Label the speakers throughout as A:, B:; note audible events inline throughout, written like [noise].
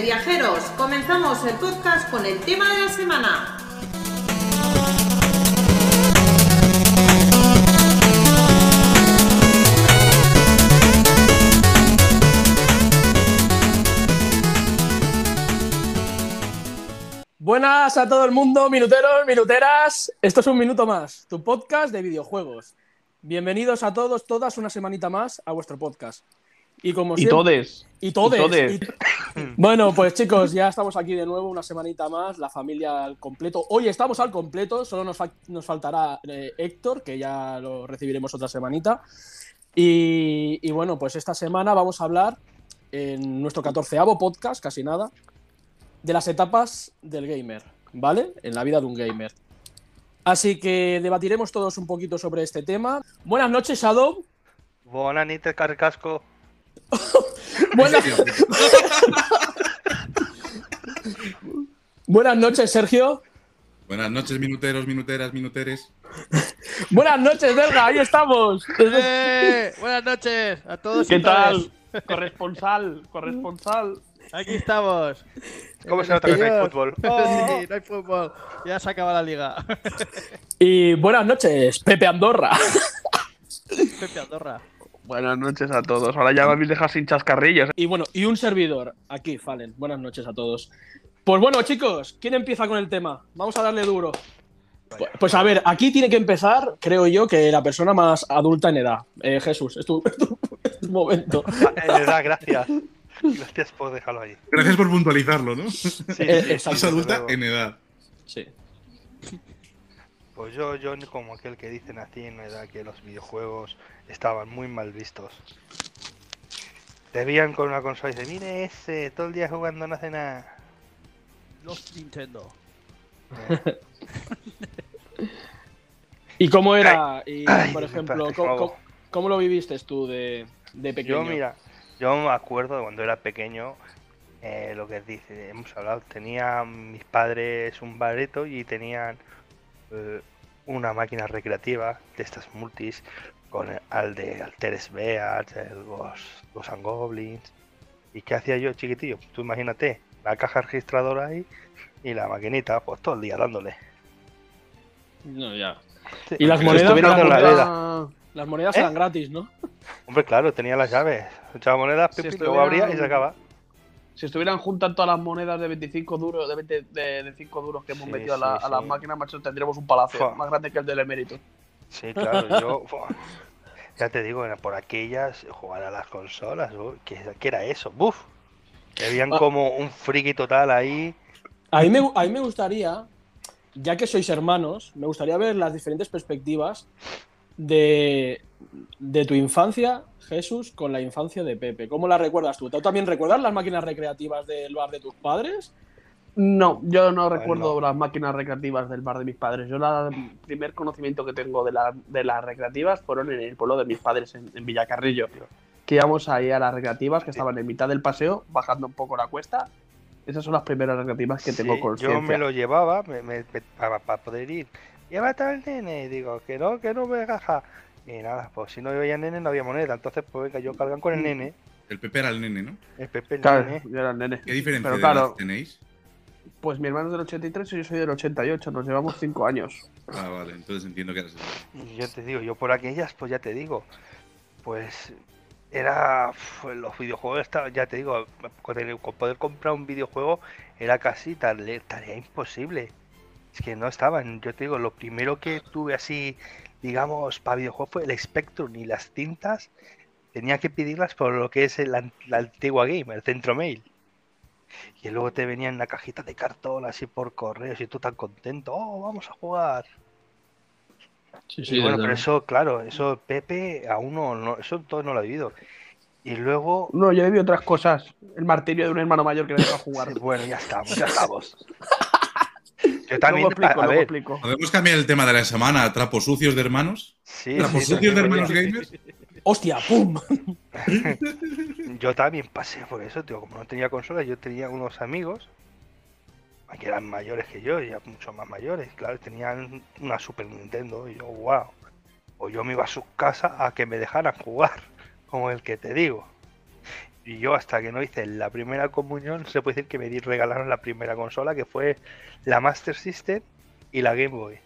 A: Viajeros, comenzamos el podcast con el tema de la semana.
B: Buenas a todo el mundo, minuteros, minuteras. Esto es un minuto más, tu podcast de videojuegos. Bienvenidos a todos, todas, una semanita más a vuestro podcast. Y como
C: Y todes.
B: Y todes.
C: Y todes.
B: y- Bueno, pues chicos, ya estamos aquí de nuevo, una semanita más, la familia al completo. Hoy estamos al completo, solo nos, nos faltará eh, Héctor, que ya lo recibiremos otra semanita. Y, y bueno, pues esta semana vamos a hablar en nuestro catorceavo podcast, casi nada, de las etapas del gamer, ¿vale? En la vida de un gamer. Así que debatiremos todos un poquito sobre este tema. Buenas noches, Shadow.
D: Buenas noches, Carcasco. [laughs]
B: Buenas, Buenas noches, Sergio.
E: Buenas noches, minuteros, minuteras, minuteres.
B: Buenas noches, Delga, ahí estamos.
F: ¡Eh! Buenas noches a todos. y
C: ¿Qué
F: todas.
C: tal? Corresponsal, corresponsal.
F: Aquí estamos.
D: ¿Cómo se nota que no hay fútbol? [laughs]
F: Sí, no hay fútbol. Ya se acaba la liga.
B: Y buenas noches, Pepe Andorra.
F: Pepe Andorra.
C: Buenas noches a todos. Ahora ya me habéis dejado sin chascarrillos.
B: Y bueno, y un servidor, aquí, Fallen. Buenas noches a todos. Pues bueno, chicos, ¿quién empieza con el tema? Vamos a darle duro. Pu- Pues a ver, aquí tiene que empezar, creo yo, que la persona más adulta en edad. Eh, Jesús, es tu, [laughs] es tu- es tu momento.
D: De verdad, gracias. Gracias por dejarlo ahí.
E: Gracias por puntualizarlo, ¿no?
D: Sí,
B: Eh,
E: Es adulta en edad.
B: Sí.
D: Pues yo, yo como aquel que dice nací en una edad que los videojuegos estaban muy mal vistos. Te veían con una consola y dicen, mire ese, todo el día jugando no hace nada.
F: Los Nintendo. [laughs]
B: ¿Y cómo era? Y,
D: Ay,
B: por ejemplo, ¿cómo, cómo- cómo lo viviste tú de, de pequeño?
D: Yo, mira, yo me acuerdo de cuando era pequeño, eh, lo que dice, hemos hablado, tenía mis padres un bareto y tenían eh, una máquina recreativa de estas multis con el, al de Alteres Beats, Ghost and Goblins. ¿Y qué hacía yo, chiquitillo? Tú imagínate, la caja registradora ahí y la maquinita, pues todo el día dándole.
B: No, ya.
D: Sí,
B: Y las monedas, las
D: la
B: monedas-
D: vida.
B: las monedas
D: ¿Eh?
B: eran gratis, ¿no?
D: Hombre, claro, tenía las llaves. Echaba monedas,
C: Si
D: pipi, luego abría y se acaba.
C: Si estuvieran juntas todas las monedas de 25 duros, de 20 de, de 5 duros que hemos
D: Sí,
C: metido a, la-
D: sí,
C: a las máquinas, macho, tendríamos un palacio
D: Fua.
C: más grande que el del emérito.
D: Sí, claro, yo. [laughs] fua, ya te digo, era por aquellas jugar a las consolas, ¿qué, qué era eso? ¡Buf! Te veían
B: Ah.
D: como un friki total ahí.
B: A mí, me, a mí me gustaría, ya que sois hermanos, me gustaría ver las diferentes perspectivas de, de tu infancia, Jesús, con la infancia de Pepe. ¿Cómo la recuerdas tú? ¿Tú también recuerdas las máquinas recreativas del bar de tus padres?
C: No, yo no
D: Pues
C: recuerdo
D: no.
C: las máquinas recreativas del bar de mis padres. Yo la- el primer conocimiento que tengo de, la- de las recreativas fueron en el pueblo de mis padres, en, en Villacarrillo. Que íbamos ahí a las recreativas que estaban en mitad del paseo, bajando un poco la cuesta. Esas son las primeras recreativas que tengo
D: Sí,
C: conciencia.
D: yo me lo llevaba me- me- me- para, para poder ir. Llévate al nene. Y digo, que no, que no me gaja. Y nada, pues si no había nene, no había moneda. Entonces, pues venga, yo cargan con el nene.
E: El Pepe era el nene, ¿no?
D: El Pepe, el
C: Claro,
D: nene.
C: yo era el nene.
E: ¿Qué diferencia
C: Pero
E: de
C: claro.
E: tenéis?
C: Pues mi hermano es del 83 y yo soy del 88, nos llevamos 5 años.
E: Ah, vale, entonces entiendo que eras
D: Y yo te digo, yo por aquellas, pues ya te digo, pues era uf, los videojuegos, estaba- ya te digo, con, el- con poder comprar un videojuego era casi tarea, tarea imposible. Es que no estaban, yo te digo, lo primero que tuve así, digamos, para videojuegos fue el Spectrum y las cintas tenía que pedirlas por lo que es el la antigua game, el centro mail. Y luego te venía en una cajita de cartón así por correo y tú tan contento, oh, vamos a jugar.
B: Sí,
D: Y bueno, pero eso, claro, eso Pepe aún no, no- eso todo no lo ha vivido. Y luego.
C: No, yo he visto otras cosas. El martirio de un hermano mayor que me deja [laughs] jugar.
D: Bueno, ya estamos, ya [laughs] estamos. Yo también.
C: Luego explico,
D: a,
C: luego
D: ver,
C: explico.
E: ¿Podemos cambiar el tema de la semana? ¿Trapos sucios de hermanos?
D: sí,
E: ¿Trapos
D: sí,
E: sucios de hermanos
D: oye,
E: gamers?
B: ¡Hostia! ¡Pum! [laughs]
D: Yo también pasé por eso, tío. Como no tenía consola, yo tenía unos amigos que eran mayores que yo, ya mucho más mayores. Claro, tenían una Super Nintendo. Y yo, wow. O yo me iba a su casa a que me dejaran jugar, como el que te digo. Y yo, hasta que no hice la primera comunión, [laughs] se puede decir que me regalaron la primera consola, que fue la Master System y la Game Boy.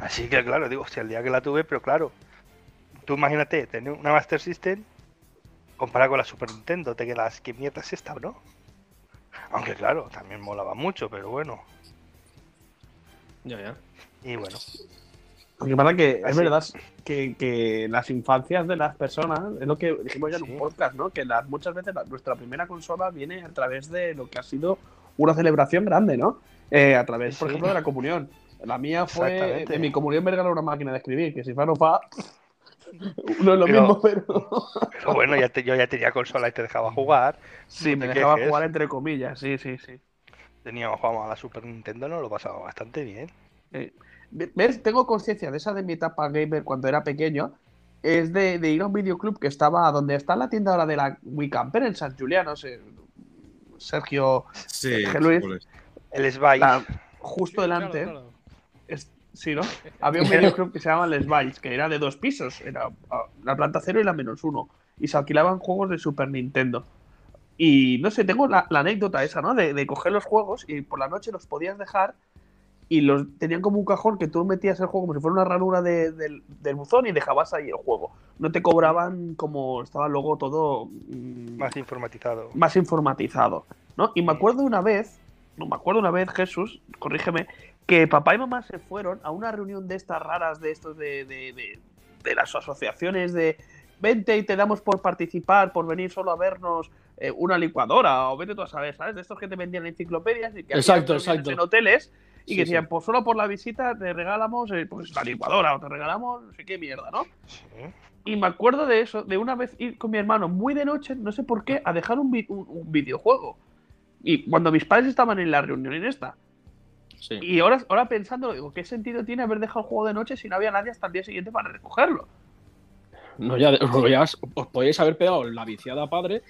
D: Así que, claro, digo, hostia, el día que la tuve, pero claro, tú imagínate tener una Master System comparada con la Super Nintendo, te quedas, ¿qué mierda es esta, bro? Aunque claro, también molaba mucho, pero bueno.
B: Ya, ya.
D: Y bueno,
C: Lo que pasa que es verdad que, que las infancias de las personas, es lo que dijimos ya en un podcast, ¿no? Que las, muchas veces la- nuestra primera consola viene a través de lo que ha sido una celebración grande, ¿no? Eh, a través, por
D: Sí.
C: ejemplo, de la comunión. La mía fue, en mi comunión me regaló una máquina de escribir, que si fa no [laughs] fa, no es lo
D: Pero-
C: mismo, pero
D: pero bueno, ya te- yo ya tenía consola y te dejaba jugar.
C: sí,
D: no
C: me dejaba
D: quejes.
C: jugar entre comillas, sí, sí, sí.
D: Teníamos jugamos a la Super Nintendo, nos lo pasaba bastante bien.
C: Eh, ¿Ves? Tengo conciencia de esa de mi etapa gamer cuando era pequeño. Es de, de ir a un videoclub que estaba donde está la tienda ahora de la Wicamper en San Julián, no sé. Sergio,
E: Sí,
C: Jorge Luis.
D: El Spice.
C: la- justo
F: Sí,
C: delante.
F: claro, claro.
C: es- sí, ¿no? Había un videoclub que se llamaba Les Valls, que era de dos pisos. Era la planta cero y la menos uno. Y se alquilaban juegos de Super Nintendo. Y no sé, tengo la, la anécdota esa, ¿no? De, de coger los juegos y por la noche los podías dejar y los tenían como un cajón que tú metías el juego como si fuera una ranura de- del, del buzón y dejabas ahí el juego. No te cobraban como estaba luego todo mm,
D: Más informatizado.
C: más informatizado, ¿no? Y me acuerdo una vez, no me acuerdo una vez, Jesús, corrígeme, que papá y mamá se fueron a una reunión de estas raras, de estos de, de, de- de las asociaciones de vente y te damos por participar, por venir solo a vernos eh, una licuadora, o vete tú a saber, ¿sabes? De estos que te vendían enciclopedias y que
B: Exacto, exacto.
C: en hoteles y
B: Sí,
C: que decían,
B: sí.
C: pues solo por la visita te regalamos eh, pues la licuadora o te regalamos no sé qué mierda, ¿no?
D: Sí.
C: Y me acuerdo de eso, de una vez ir con mi hermano muy de noche, no sé por qué, a dejar un, vi- un- un videojuego. Y cuando mis padres estaban en la reunión en esta.
B: Sí.
C: Y ahora, ahora pensando, digo, ¿qué sentido tiene haber dejado el juego de noche si no había nadie hasta el día siguiente para recogerlo?
B: No, ya, ya [laughs] os, os podíais haber pegado la viciada padre,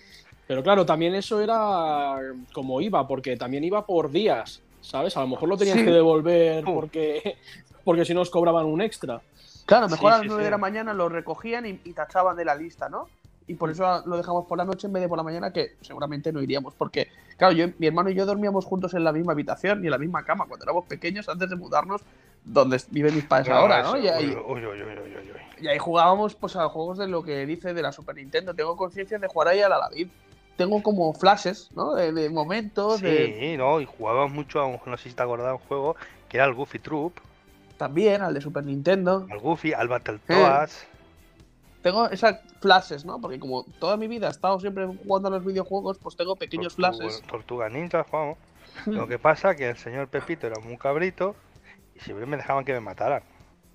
B: pero claro, también eso era como iba, porque también iba por días, ¿sabes? A lo mejor lo tenías
C: Sí.
B: que devolver
D: Pum.
B: porque, [laughs] porque si no os cobraban un extra.
C: Claro, mejor
D: Sí,
C: a las
D: sí,
C: 9
D: sí.
C: de la mañana lo recogían y, y tachaban de la lista, ¿no? Y por eso lo dejamos por la noche en vez de por la mañana, que seguramente no iríamos. Porque, claro, yo, mi hermano y yo dormíamos juntos en la misma habitación y en la misma cama cuando éramos pequeños, antes de mudarnos donde viven mis padres ahora, ¿no?
D: eso,
C: Y ahí,
D: uy, uy, uy, uy, uy, uy.
C: y ahí jugábamos pues, a juegos de lo que dice de la Super Nintendo. Tengo conciencia de jugar ahí a la David. Tengo como flashes, ¿no? De, de momentos, de,
D: Sí, no, y jugábamos mucho, a un- no sé si te acordás, un juego que era el Goofy Troop,
C: también al de Super Nintendo.
D: al Goofy, al Battletoads.
C: Tengo esas flashes, ¿no? Porque como toda mi vida he estado siempre jugando a los videojuegos, pues tengo pequeños
D: Tortuga-
C: flashes.
D: Tortuga Ninja, jugamos. [laughs] Lo que pasa que el señor Pepito era muy cabrito y siempre me dejaban que me mataran.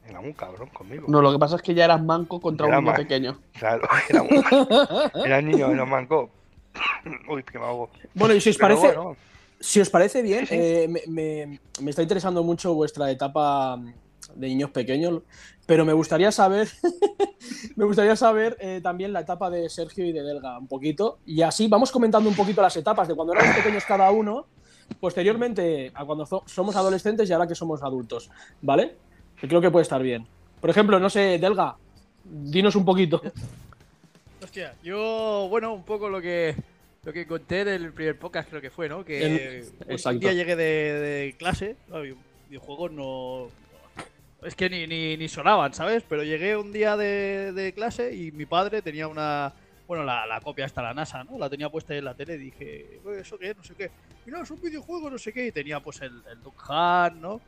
D: Era muy cabrón conmigo.
C: No, lo que pasa es que ya eras manco contra
D: Era
C: un niño pequeño. [laughs]
D: Claro, era, muy... [laughs] era niño, era manco. [coughs] Uy, que me.
B: Bueno, y si os
D: Pero
B: parece,
D: bueno,
B: si os parece bien,
D: Sí,
B: eh, me, me- me está interesando mucho vuestra etapa de niños pequeños, pero me gustaría saber, [laughs] me gustaría saber eh, también la etapa de Sergio y de Delga un poquito, y así vamos comentando un poquito las etapas de cuando éramos pequeños cada uno, posteriormente a cuando somos adolescentes y ahora que somos adultos, ¿vale? Creo que puede estar bien. Por ejemplo, no sé, Delga, dinos un poquito.
F: Hostia, yo, bueno, un poco lo que lo que conté en el primer podcast creo que fue, ¿no? Que un- día llegué de, de clase, y videojuegos no... Es que ni, ni, ni sonaban, ¿sabes? Pero llegué un día de, de clase y mi padre tenía una... Bueno, la, la copia hasta la NASA, ¿no? La tenía puesta en la tele y dije, "Oye, ¿eso qué? No sé qué. Mira, es un videojuego, no sé qué. Y tenía pues el, el Duck Hunt, ¿no?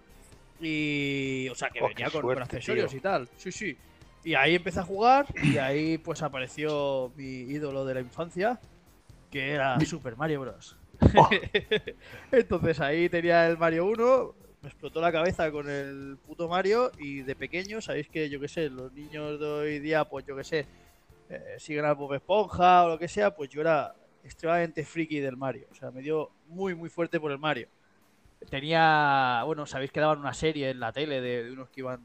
F: Y... O sea, que
D: Oh,
F: venía con, accesorios
D: tío.
F: y tal. Sí, sí. Y ahí empecé a jugar y ahí pues apareció mi ídolo de la infancia, que era Super Mario Bros.
C: Oh. [laughs]
F: Entonces ahí tenía el Mario 1, me explotó la cabeza con el puto Mario y de pequeño, sabéis que yo qué sé, los niños de hoy día, pues yo qué sé, eh, siguen al Bob Esponja o lo que sea, pues yo era extremadamente friki del Mario. O sea, me dio muy, muy fuerte por el Mario. Tenía, bueno, sabéis que daban una serie en la tele de, de unos que iban,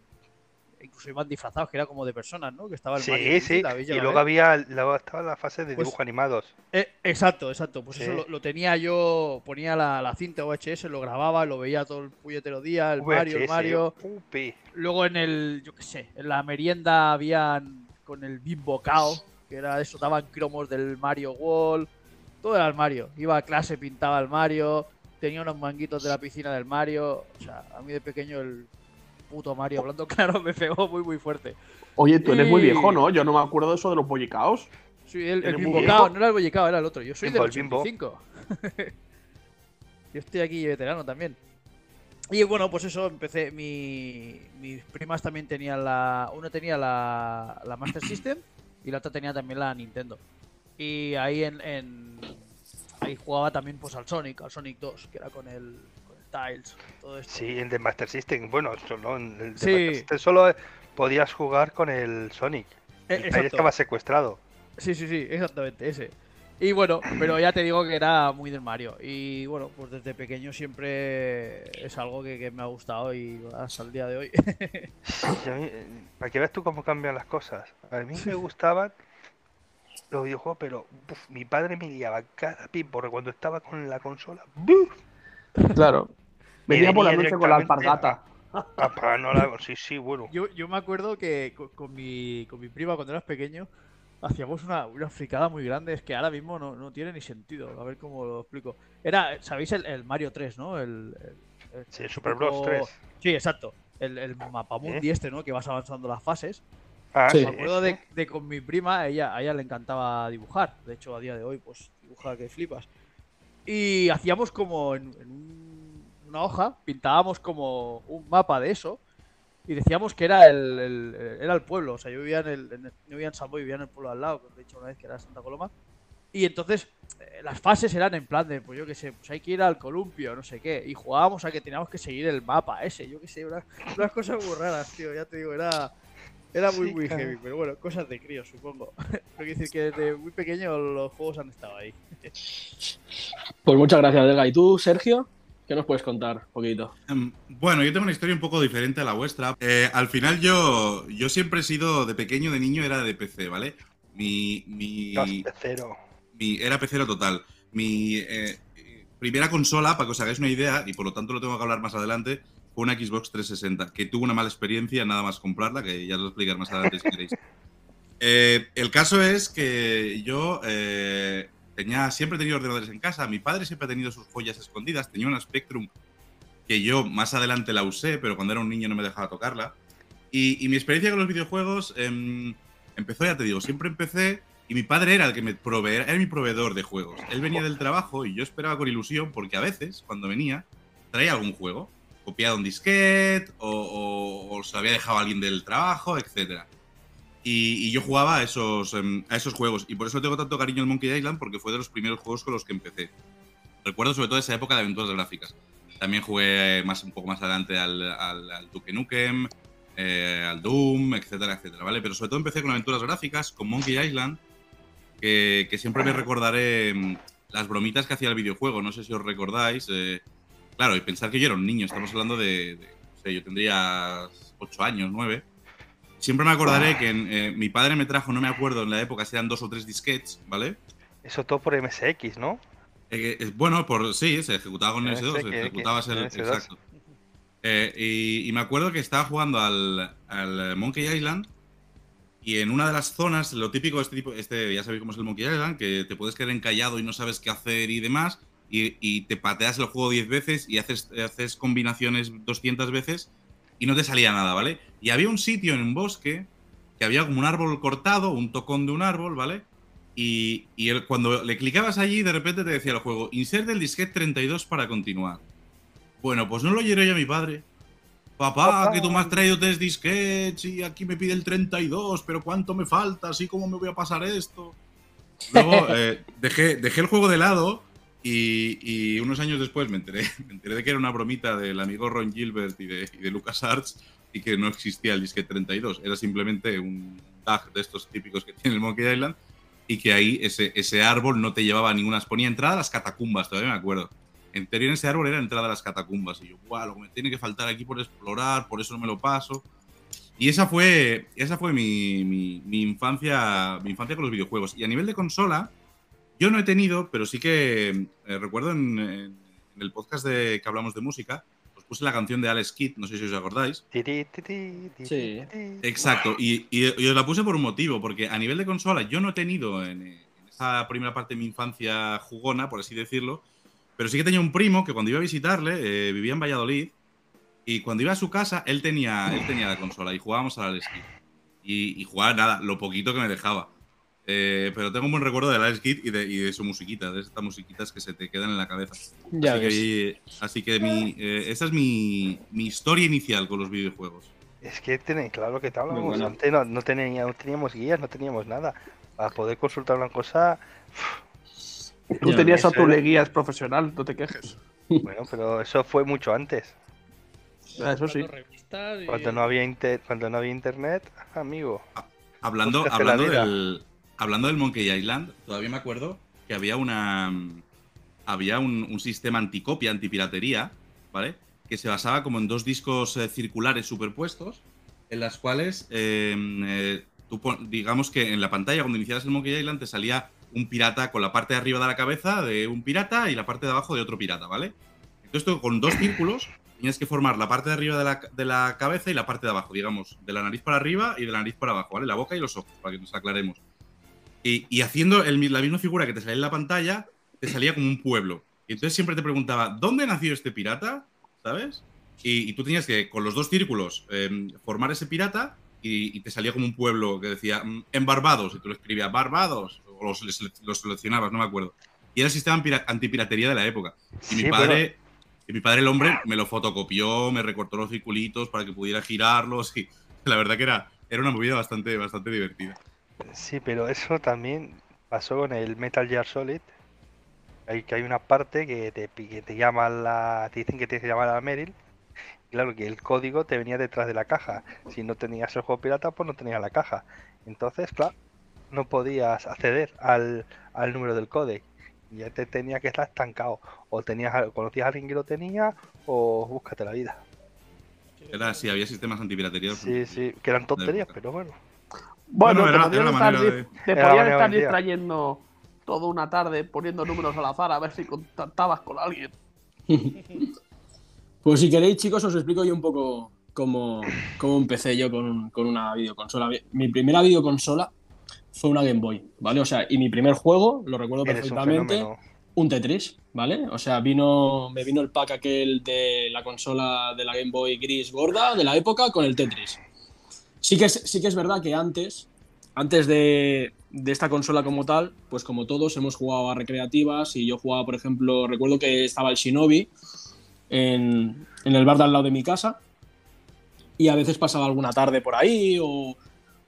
F: incluso iban disfrazados, que era como de personas, ¿no? Que estaba el Mario.
D: Sí, sí.
F: ¿la
D: Y luego había luego estaba la fase de
F: Pues-
D: dibujos animados.
F: Eh, exacto, exacto. Pues eso
D: Sí.
F: lo, lo tenía yo, ponía la, la cinta VHS, lo grababa, lo veía todo el puñetero día, el Mario, el Mario.
D: UP.
F: Luego en el, yo qué sé, en la merienda habían con el Bimbo Cao, que era eso, daban cromos del Mario Wall. Todo era el Mario. Iba a clase, pintaba el Mario, tenía unos manguitos de la piscina del Mario. O sea, a mí de pequeño el puto Mario, hablando [laughs] claro, me pegó muy, muy fuerte.
C: Oye, tú eres muy
F: Y-
C: viejo, ¿no? Yo no me acuerdo de eso de los bollicaos.
F: Sí, el, el no era el Bollicao, era el otro. Yo soy
D: Bimbo,
F: del
D: el Bimbo.
F: 85. [laughs] Yo estoy aquí veterano también. Y bueno, pues eso, empecé. Mi, mis primas también tenían la. Una tenía la, la Master System y la otra tenía también la Nintendo. Y ahí en, en- ahí jugaba también pues al Sonic, al Sonic 2, que era con el Tiles, todo esto.
D: Sí, en The Master System. Bueno, en el The
F: Sí.
D: Master System solo podías jugar con el Sonic.
F: Eh,
D: El Ahí
F: exacto.
D: estaba secuestrado.
F: Sí, sí, sí, exactamente, ese. Y bueno, pero ya te digo que era muy del Mario. Y bueno, pues desde pequeño siempre es algo que, que me ha gustado y hasta el día de hoy.
D: Mí, eh, para que veas tú cómo cambian las cosas. A mí me gustaban los videojuegos, pero uf, mi padre me liaba cada pin porque cuando estaba con la consola. ¡buf!
C: Claro. Venía por la noche con la alpargata.
D: Papá, no la... Sí, sí, bueno.
F: Yo, yo me acuerdo que co- con, mi, con mi prima cuando eras pequeño hacíamos una, una fricada muy grande. Es que ahora mismo no, no tiene ni sentido. A ver cómo lo explico. Era, ¿sabéis el, el Mario 3, no? El, el- el
D: Sí, Super Bros.
F: típico-
D: 3.
F: Sí, exacto. El, el mapamundi este, ¿no? Que vas avanzando las fases.
D: Ah,
C: Sí.
D: sí,
F: Me acuerdo
D: sí.
F: de, de con mi prima, ella, a ella le encantaba dibujar. De hecho, a día de hoy, pues dibuja que flipas. Y hacíamos como en, en un- una hoja, pintábamos como un mapa de eso. Y decíamos que era el, el- era el pueblo. O sea, yo vivía en el, en no vivía en San Boi, vivía en el pueblo al lado, que os he dicho una vez que era Santa Coloma. Y entonces eh, las fases eran en plan de, pues yo qué sé, pues hay que ir al columpio, no sé qué. Y jugábamos a que teníamos que seguir el mapa ese, yo qué sé, unas, unas cosas muy raras, tío. Ya te digo, era, era muy,
D: Sí,
F: muy
D: claro.
F: heavy. Pero bueno, cosas de crío, supongo. Pero [laughs] quiero decir que desde muy pequeño los juegos han estado ahí.
B: Pues muchas gracias, Delga. ¿Y tú, Sergio? ¿Qué nos puedes contar un poquito?
E: Em, Bueno, yo tengo una historia un poco diferente a la vuestra. Eh, al final yo, yo siempre he sido, de pequeño, de niño, era de PC, ¿vale? Mi, mi,
D: Dos de cero.
E: mi- era pecero total. Mi eh, eh, primera consola, para que os hagáis una idea, y por lo tanto lo tengo que hablar más adelante, fue una Xbox 360, que tuvo una mala experiencia nada más comprarla, que ya os lo explicaré más adelante si queréis. [laughs] Eh, el caso es que yo eh, tenía, siempre tenido ordenadores en casa, mi padre siempre ha tenido sus joyas escondidas, tenía una Spectrum que yo más adelante la usé, pero cuando era un niño no me dejaba tocarla. Y, mi experiencia con los videojuegos em, empezó, ya te digo, siempre empecé y mi padre era el que me proveía, era mi proveedor de juegos. Él venía del trabajo y yo esperaba con ilusión porque a veces, cuando venía, traía algún juego, copiado un disquete o, o- o se había dejado alguien del trabajo, etcétera. Y, y yo jugaba a esos, em, a esos juegos. Y por eso tengo tanto cariño al Monkey Island, porque fue de los primeros juegos con los que empecé. Recuerdo sobre todo esa época de aventuras gráficas. También jugué más, un poco más adelante al, al, al Duke Nukem, eh, al Doom, etcétera, etcétera, ¿vale? Pero sobre todo empecé con aventuras gráficas, con Monkey Island, que, que siempre me recordaré mm, las bromitas que hacía el videojuego. No sé si os recordáis. eh, claro, y pensar que yo era un niño, estamos hablando de, de- no sé, yo tendría 8 años, 9. Siempre me acordaré que en, eh, mi padre me trajo, no me acuerdo en la época, si eran dos o tres disquetes, ¿vale?
D: Eso todo por MSX, ¿no?
E: Eh, eh, bueno, por sí, se ejecutaba con
D: MS,
E: S2,
D: que-
E: ejecutabas el.
D: MS2.
E: Exacto. Y, y me acuerdo que estaba jugando al, al Monkey Island y en una de las zonas, lo típico de este tipo, este, ya sabéis cómo es el Monkey Island, que te puedes quedar encallado y no sabes qué hacer y demás, y, y te pateas el juego 10 veces y haces, haces combinaciones 200 veces y no te salía nada, ¿vale? Y había un sitio en un bosque que había como un árbol cortado, un tocón de un árbol, ¿vale? Y, y el- cuando le clicabas allí, de repente te decía el juego, inserte el disquete 32 para continuar. Bueno, pues no lo oyeron yo a mi padre. Papá, que tú me has traído tres disquetes y aquí me pide el 32, pero ¿cuánto me falta? ¿Así cómo me voy a pasar esto? Luego [laughs] eh, dejé, dejé el juego de lado y, unos años después me enteré, [laughs] me enteré de que era una bromita del amigo Ron Gilbert y de, y de LucasArts y que no existía el disquete 32. Era simplemente un bug de estos típicos que [laughs] tiene el Monkey Island, y que ahí ese, ese árbol no te llevaba ninguna. Ponía entrada a las catacumbas, todavía me acuerdo. En teoría en ese árbol era entrada a las catacumbas. Y yo, guau, lo que me tiene que faltar aquí por explorar, por eso no me lo paso. Y esa fue, esa fue mi- mi infancia, mi infancia con los videojuegos. Y a nivel de consola, yo no he tenido, pero sí que eh, recuerdo en, en- el podcast de que hablamos de música, os puse la canción de Alex Kidd, no sé si os acordáis.
D: Ti, ti, ti, ti, ti,
B: Sí.
E: Exacto, y, y- y os la puse por un motivo, porque a nivel de consola yo no he tenido en, en esa primera parte de mi infancia jugona, por así decirlo, pero sí que tenía un primo que cuando iba a visitarle, eh, vivía en Valladolid, y cuando iba a su casa, él tenía, él tenía la consola y jugábamos al Alex Kidd. Y, y jugaba nada, lo poquito que me dejaba. Eh, pero tengo un buen recuerdo del Alex Kidd y de, y de su musiquita, de estas musiquitas que se te quedan en la cabeza.
B: Ya
E: así,
B: ves.
E: que, así que mi, eh, esa es mi, mi historia inicial con los videojuegos.
D: Es que tenéis claro que te hablamos.
B: bueno.
D: Antes no, no, tenía- no teníamos guías, no teníamos nada. Para poder consultar una cosa,
C: Tú
B: Ya
C: tenías a tu leguías profesional, no te quejes.
D: bueno, pero eso fue mucho antes.
C: Eso sí.
F: Y-
D: Cuando no había inter- cuando no había internet, amigo.
E: Hablando, hablando,
D: vida.
E: del, hablando del Monkey Island, todavía me acuerdo que había una había un, sistema anticopia, antipiratería, ¿vale? Que se basaba como en dos discos eh, circulares superpuestos, en las cuales, eh, eh, tú digamos que en la pantalla, cuando iniciaras el Monkey Island, te salía un pirata con la parte de arriba de la cabeza de un pirata y la parte de abajo de otro pirata, ¿vale? Entonces con dos círculos tenías que formar la parte de arriba de la, de la cabeza y la parte de abajo, digamos, de la nariz para arriba y de la nariz para abajo, ¿vale? La boca y los ojos, para que nos aclaremos. Y, y haciendo el la misma figura que te salía en la pantalla, te salía como un pueblo. Y entonces siempre te preguntaba, ¿dónde nació este pirata? ¿Sabes? Y, y tú tenías que, con los dos círculos, eh, formar ese pirata y, y te salía como un pueblo que decía, mm, en Barbados, y tú lo escribías, Barbados, o los, los seleccionabas, no me acuerdo. Y era el sistema antipira- antipiratería de la época. Y mi
D: Sí,
E: padre, y mi padre, el hombre, me lo fotocopió, me recortó los circulitos para que pudiera girarlos. Y la verdad que era, era una movida bastante, bastante divertida.
D: Sí, pero eso también pasó con el Metal Gear Solid. Hay, que hay una parte que te, que te llama la, te dicen que tienes que llamar a Meryl. Claro que el código te venía detrás de la caja. Si no tenías el juego pirata, pues no tenías la caja. Entonces, claro, no podías acceder al, al número del código. Y ya te tenía que estar estancado. O tenías, conocías a alguien que lo tenía, o búscate la vida.
E: Era así, había sistemas antipiratería.
D: Sí, sí, que eran tonterías, pero bueno.
C: Bueno,
E: Bueno,
C: te
E: era-
C: podías
E: era la
C: estar,
E: de-
C: te distrayendo toda una tarde poniendo números al azar a ver si contactabas con alguien. [laughs]
B: Pues si queréis, chicos, os explico yo un poco cómo, cómo empecé yo con, con una videoconsola. Mi primera videoconsola fue una Game Boy, ¿vale? O sea, y mi primer juego, lo recuerdo
D: un
B: perfectamente,
D: fenómeno.
B: un Tetris, ¿vale? O sea, vino, me vino el pack aquel de la consola de la Game Boy gris gorda de la época con el Tetris. Sí que es, sí que es verdad que antes, antes de, de esta consola como tal, pues como todos hemos jugado a recreativas y yo jugaba, por ejemplo, recuerdo que estaba el Shinobi en, en el bar de al lado de mi casa y a veces pasaba alguna tarde por ahí o,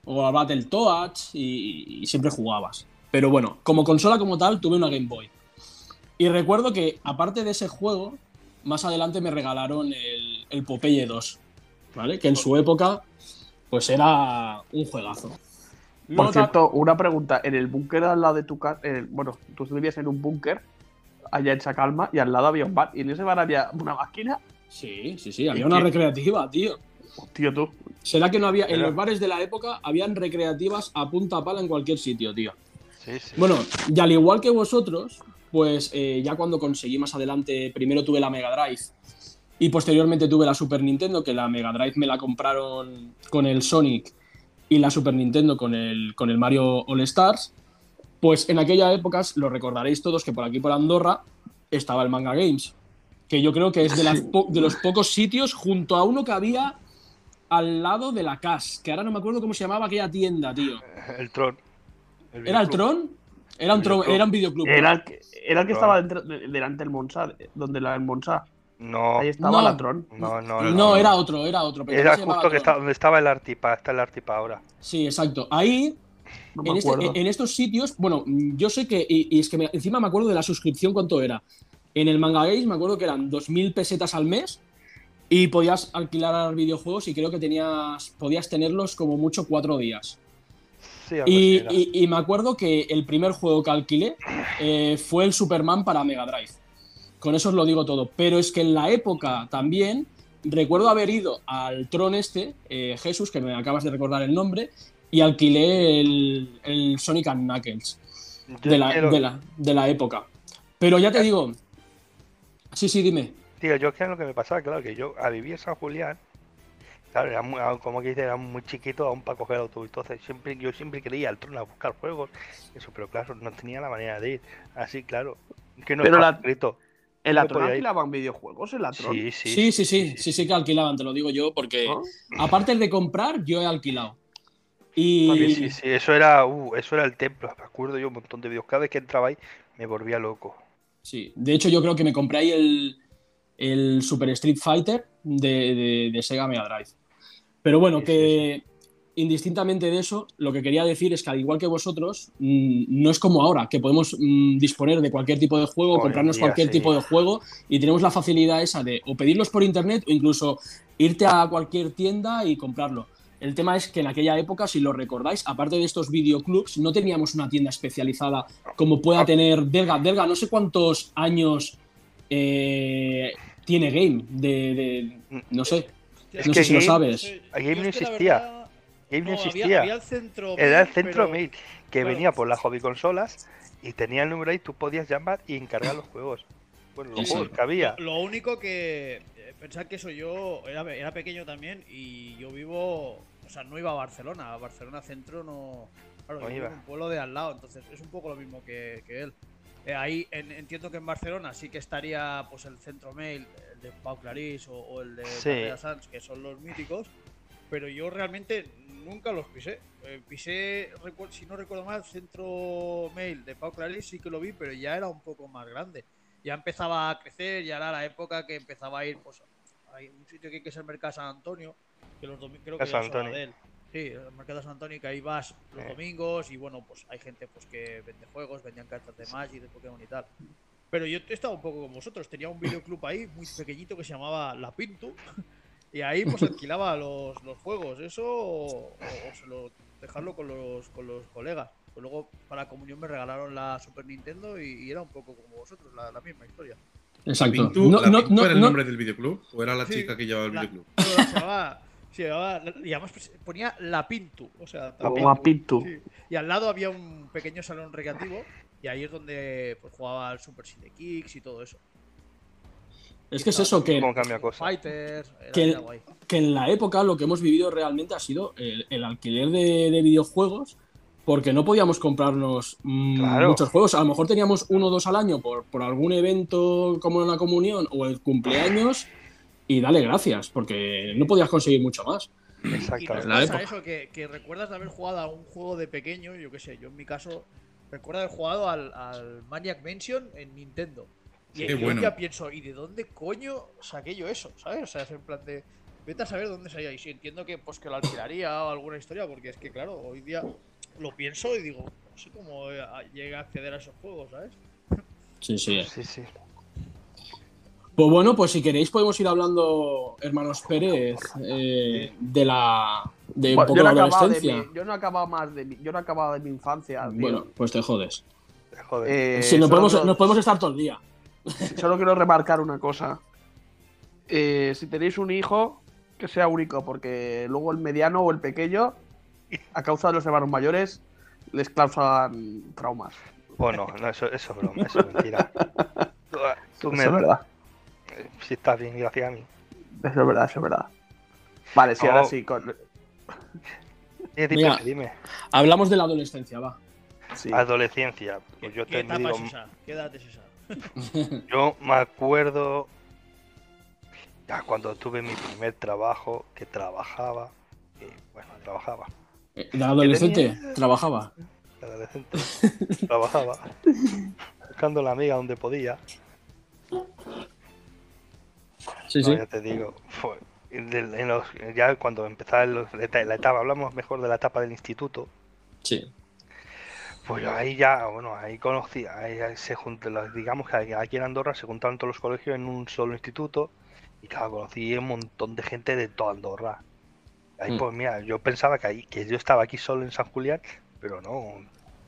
B: o al Battletoads y, y siempre jugabas. Pero bueno, como consola como tal tuve una Game Boy. Y recuerdo que aparte de ese juego, más adelante me regalaron el, el Popeye 2, ¿vale? Que en su época pues era un juegazo.
C: Por cierto, una pregunta. En el búnker al lado de tu casa, bueno, tú vivías en un búnker allá en Sacalma y al lado había un bar. Y en ese bar había una máquina.
B: Sí, sí, sí, había
C: ¿Y
B: una
C: qué?
B: recreativa, tío.
C: Tío, tú.
B: ¿Será que no había, en los bares de la época, habían recreativas a punta pala en cualquier sitio, tío?
D: Sí, sí.
B: Bueno, y al igual que vosotros, pues eh, ya cuando conseguí más adelante, primero tuve la Mega Drive y posteriormente tuve la Super Nintendo, que la Mega Drive me la compraron con el Sonic y la Super Nintendo con el, con el Mario All Stars. Pues en aquella época, lo recordaréis todos, que por aquí por Andorra estaba el Manga Games, que yo creo que es de, las po- de los pocos sitios junto a uno que había al lado de la CAS, que ahora no me acuerdo cómo se llamaba aquella tienda, tío.
D: El Tron.
B: ¿Era el. Tron? Era un, tron,
D: Videoclub.
B: era un videoclub.
C: Era el que, era el que estaba dentro- delante del Monza, donde la Monza.
D: No,
C: Ahí estaba
B: No.
C: la Tron.
D: no, no.
B: No,
D: no.
B: era otro, era otro. pero
D: Era justo que está, donde estaba el Artipa, está el Artipa ahora.
B: Sí, exacto. Ahí,
C: No me
B: en, este- en estos sitios, bueno, yo sé que, y, y es que me- encima me acuerdo de la suscripción cuánto era. En el Manga Games me acuerdo que eran 2.000 pesetas al mes y podías alquilar videojuegos y creo que tenías, podías tenerlos como mucho cuatro días.
D: Sí,
B: y- y me acuerdo que el primer juego que alquilé eh, fue el Superman para Mega Drive. Con eso os lo digo todo. Pero es que en la época también recuerdo haber ido al Tron este, eh, Jesús, que me acabas de recordar el nombre, y alquilé el, el Sonic and Knuckles de la,
D: quiero-
B: de, la, de la época. Pero ya te digo. Sí, sí, dime.
D: Tío, yo que lo que me pasaba, claro, que yo a vivir San Julián, claro, era muy, ah, como que dice, era muy chiquito aún para coger el autobús. Entonces, siempre, yo siempre quería ir al trono a buscar juegos, eso, pero claro, no tenía la manera de ir. Así, claro, que no
C: Pero la-
D: escrito.
C: ¿En
D: No
C: la Tron alquilaban videojuegos? ¿En la Tron?
D: Sí, sí,
B: Sí, sí, sí, sí, sí que alquilaban, te lo digo yo, porque
C: ¿No?
B: aparte de comprar, yo he alquilado. Y
D: Sí, sí, sí, eso era, uh, eso era el templo. Me acuerdo yo un montón de vídeos. Cada vez que entraba ahí me volvía loco.
B: Sí, de hecho yo creo que me compré ahí el, el Super Street Fighter de, de- de Sega Mega Drive. Pero bueno,
D: Sí,
B: que indistintamente de eso, lo que quería decir es que al igual que vosotros, mm, no es como ahora, que podemos mm, disponer de cualquier tipo de juego,
D: Hoy
B: comprarnos
D: día,
B: cualquier
D: sí.
B: tipo de juego y tenemos la facilidad esa de o pedirlos por internet o incluso irte a cualquier tienda y comprarlo. El tema es que en aquella época, si lo recordáis, aparte de estos videoclubs, no teníamos una tienda especializada como
D: Ah.
B: pueda tener Delga. Delga, no sé cuántos años eh, tiene Game de, de- no sé,
D: Es
B: no sé si lo sabes.
D: Game no existía. Game no
F: no, había-
D: existía.
F: había el centro
D: Era el
F: mail,
D: centro
F: pero-
D: mail que
F: claro.
D: venía por las hobby consolas y tenía el número ahí, tú podías llamar y encargar los juegos. Bueno, los
B: Sí, sí.
D: juegos que había.
F: Lo, lo único que. eh, Pensad que eso yo era, era pequeño también y yo vivo. O sea, no iba a Barcelona. A Barcelona Centro no. Claro,
D: No
F: yo vivo
D: iba.
F: en un pueblo de al lado, entonces es un poco lo mismo que, que él. Eh, ahí en- entiendo que en Barcelona sí que estaría pues el centro mail, el de Pau Clarís o, o el de
D: Sí.
F: Sans, que son los míticos, pero yo realmente nunca los pisé. Eh, pisé, si no recuerdo mal, centro mail de Pau Clarís sí que lo vi, pero ya era un poco más grande. Ya empezaba a crecer, ya era la época que empezaba a ir, pues, hay un sitio que hay que es el Mercado San Antonio, que los domingos creo que
D: San Antonio.
F: de él. Sí, el Mercado de San Antonio, que ahí vas los
D: Eh.
F: domingos y bueno, pues hay gente pues que vende juegos, vendían cartas de Magic, de Pokémon y tal. Pero yo he estado un poco con vosotros, tenía un videoclub ahí muy pequeñito que se llamaba La Pintu y ahí pues [laughs] alquilaba los, los juegos, eso o, o se lo, dejarlo con los, con los colegas. Pues luego para la comunión me regalaron la Super Nintendo y, y era un poco como vosotros, la, la misma historia.
B: Exacto.
E: Pintu,
B: No-
E: ¿la
B: no-
E: Pintu
B: no-
E: era el
B: no-
E: nombre del videoclub? ¿O era la
F: Sí,
E: chica que llevaba el
F: la-
E: videoclub? [laughs]
F: Se llamaba, se llamaba- y además pues, ponía La Pintu, o sea,
C: Como a Pintu.
F: Sí. Y al lado había un pequeño salón recreativo y ahí es donde pues, jugaba al Super Cine Kicks y todo eso.
B: Es que es eso, que,
F: era,
B: Que- en la época lo que hemos vivido realmente ha sido el, el alquiler de, de videojuegos porque no podíamos comprarnos mm,
D: Claro.
B: muchos juegos. A lo mejor teníamos uno o dos al año por, por algún evento como la comunión o el cumpleaños y dale gracias, porque no podías conseguir mucho más.
F: Y nos
D: Exactamente.
B: la
F: pasa
B: época.
F: eso, que, que recuerdas de haber jugado a un juego de pequeño, yo qué sé, yo en mi caso recuerdo haber jugado al, al Maniac Mansion en Nintendo. Y
E: Qué
F: yo
E: bueno.
F: ya pienso, ¿y de dónde coño saqué yo eso? ¿Sabes? O sea, es en plan de. Vete a saber dónde salía. Y sí, entiendo que pues que lo alquilaría o alguna historia, porque es que claro, hoy día lo pienso y digo, no sé cómo eh, a- llega a acceder a esos juegos, ¿sabes?
B: Sí, sí.
D: Sí, sí.
B: Pues bueno, pues si queréis podemos ir hablando, hermanos Pérez, eh, de la de un
C: Bueno,
B: poco
C: yo, no
B: la
C: de
B: adolescencia.
C: mi, yo no he acabado más de mi, yo no he acabado de mi infancia. tío.
B: Bueno, pues te jodes.
D: Joder.
C: Eh,
B: si nos
C: solo
B: podemos,
C: quiero-
B: nos podemos estar todo el día.
C: Solo quiero remarcar una cosa. Eh, si tenéis un hijo, que sea único, porque luego el mediano o el pequeño, a causa de los hermanos mayores, les causan traumas.
D: Bueno, no, eso, eso es broma, eso es mentira. [laughs] Tú, tú
C: Eso es verdad.
D: si estás bien, gracias a mí.
C: Eso es verdad, eso es verdad. Vale, sí,
D: No.
C: ahora sí. con-
D: Dime, dime,
B: Mira.
D: dime.
B: Hablamos de la adolescencia, va.
C: sí.
D: Adolescencia. Pues yo
F: ¿Qué
D: te
F: etapa
D: digo,
F: es esa? ¿Qué edad es esa? [laughs]
D: yo me acuerdo ya cuando tuve mi primer trabajo, que trabajaba, y, bueno, trabajaba,
B: Eh, La adolescente
D: tenía-
B: trabajaba.
D: de adolescente, [laughs] trabajaba, buscando la amiga donde podía.
B: Sí,
D: No,
B: sí.
D: ya te digo, fue- en los- ya cuando empezaba en los- la la etapa, hablamos mejor de la etapa del instituto,
B: Sí.
D: Pues yo ahí ya, bueno, ahí conocí, ahí, se juntan, digamos que aquí en Andorra se juntaron todos los colegios en un solo instituto y claro, conocí un montón de gente de toda Andorra. Ahí
B: Mm.
D: pues mira, yo pensaba que ahí, que yo estaba aquí solo en San Julián, pero no.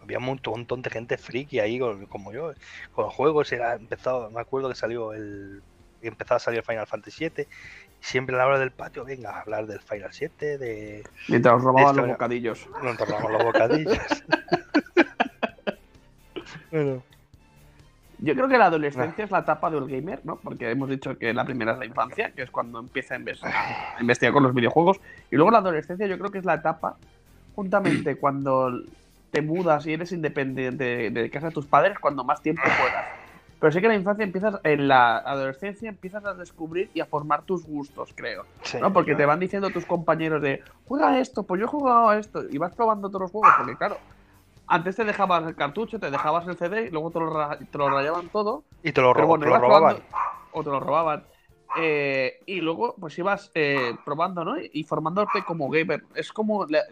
D: Había un montón, un montón de gente friki ahí con- como yo. Con los juegos era empezado, me acuerdo que salió el empezaba a salir el Final Fantasy VII y siempre a la hora del patio, venga, a hablar del Final 7, de
C: Mientras robaban los bocadillos.
D: nos tornamos los bocadillos. Bueno,
C: Yo creo que la adolescencia es la etapa del gamer, ¿no? Porque hemos dicho que la primera es la infancia, que es cuando empieza a inves- a investigar con los videojuegos. Y luego la adolescencia yo creo que es la etapa, juntamente [clears throat] cuando te mudas y eres independiente de, de casa de tus padres, cuando más tiempo juegas. Pero sé que en la infancia empiezas, en la adolescencia empiezas a descubrir y a formar tus gustos, creo.
D: sí,
C: ¿no? Porque te van diciendo tus compañeros de, juega esto, pues yo he jugado a esto, y vas probando todos los juegos, porque claro, antes te dejabas el cartucho, te dejabas el CD, y luego te lo, ra- te lo rayaban todo,
D: y te lo,
C: pero
D: ro-
C: bueno,
D: te lo
C: ibas
D: robaban.
C: probando, o te lo robaban. Eh, y luego, pues ibas eh, probando, ¿no? Y formándote como gamer. Es como, la-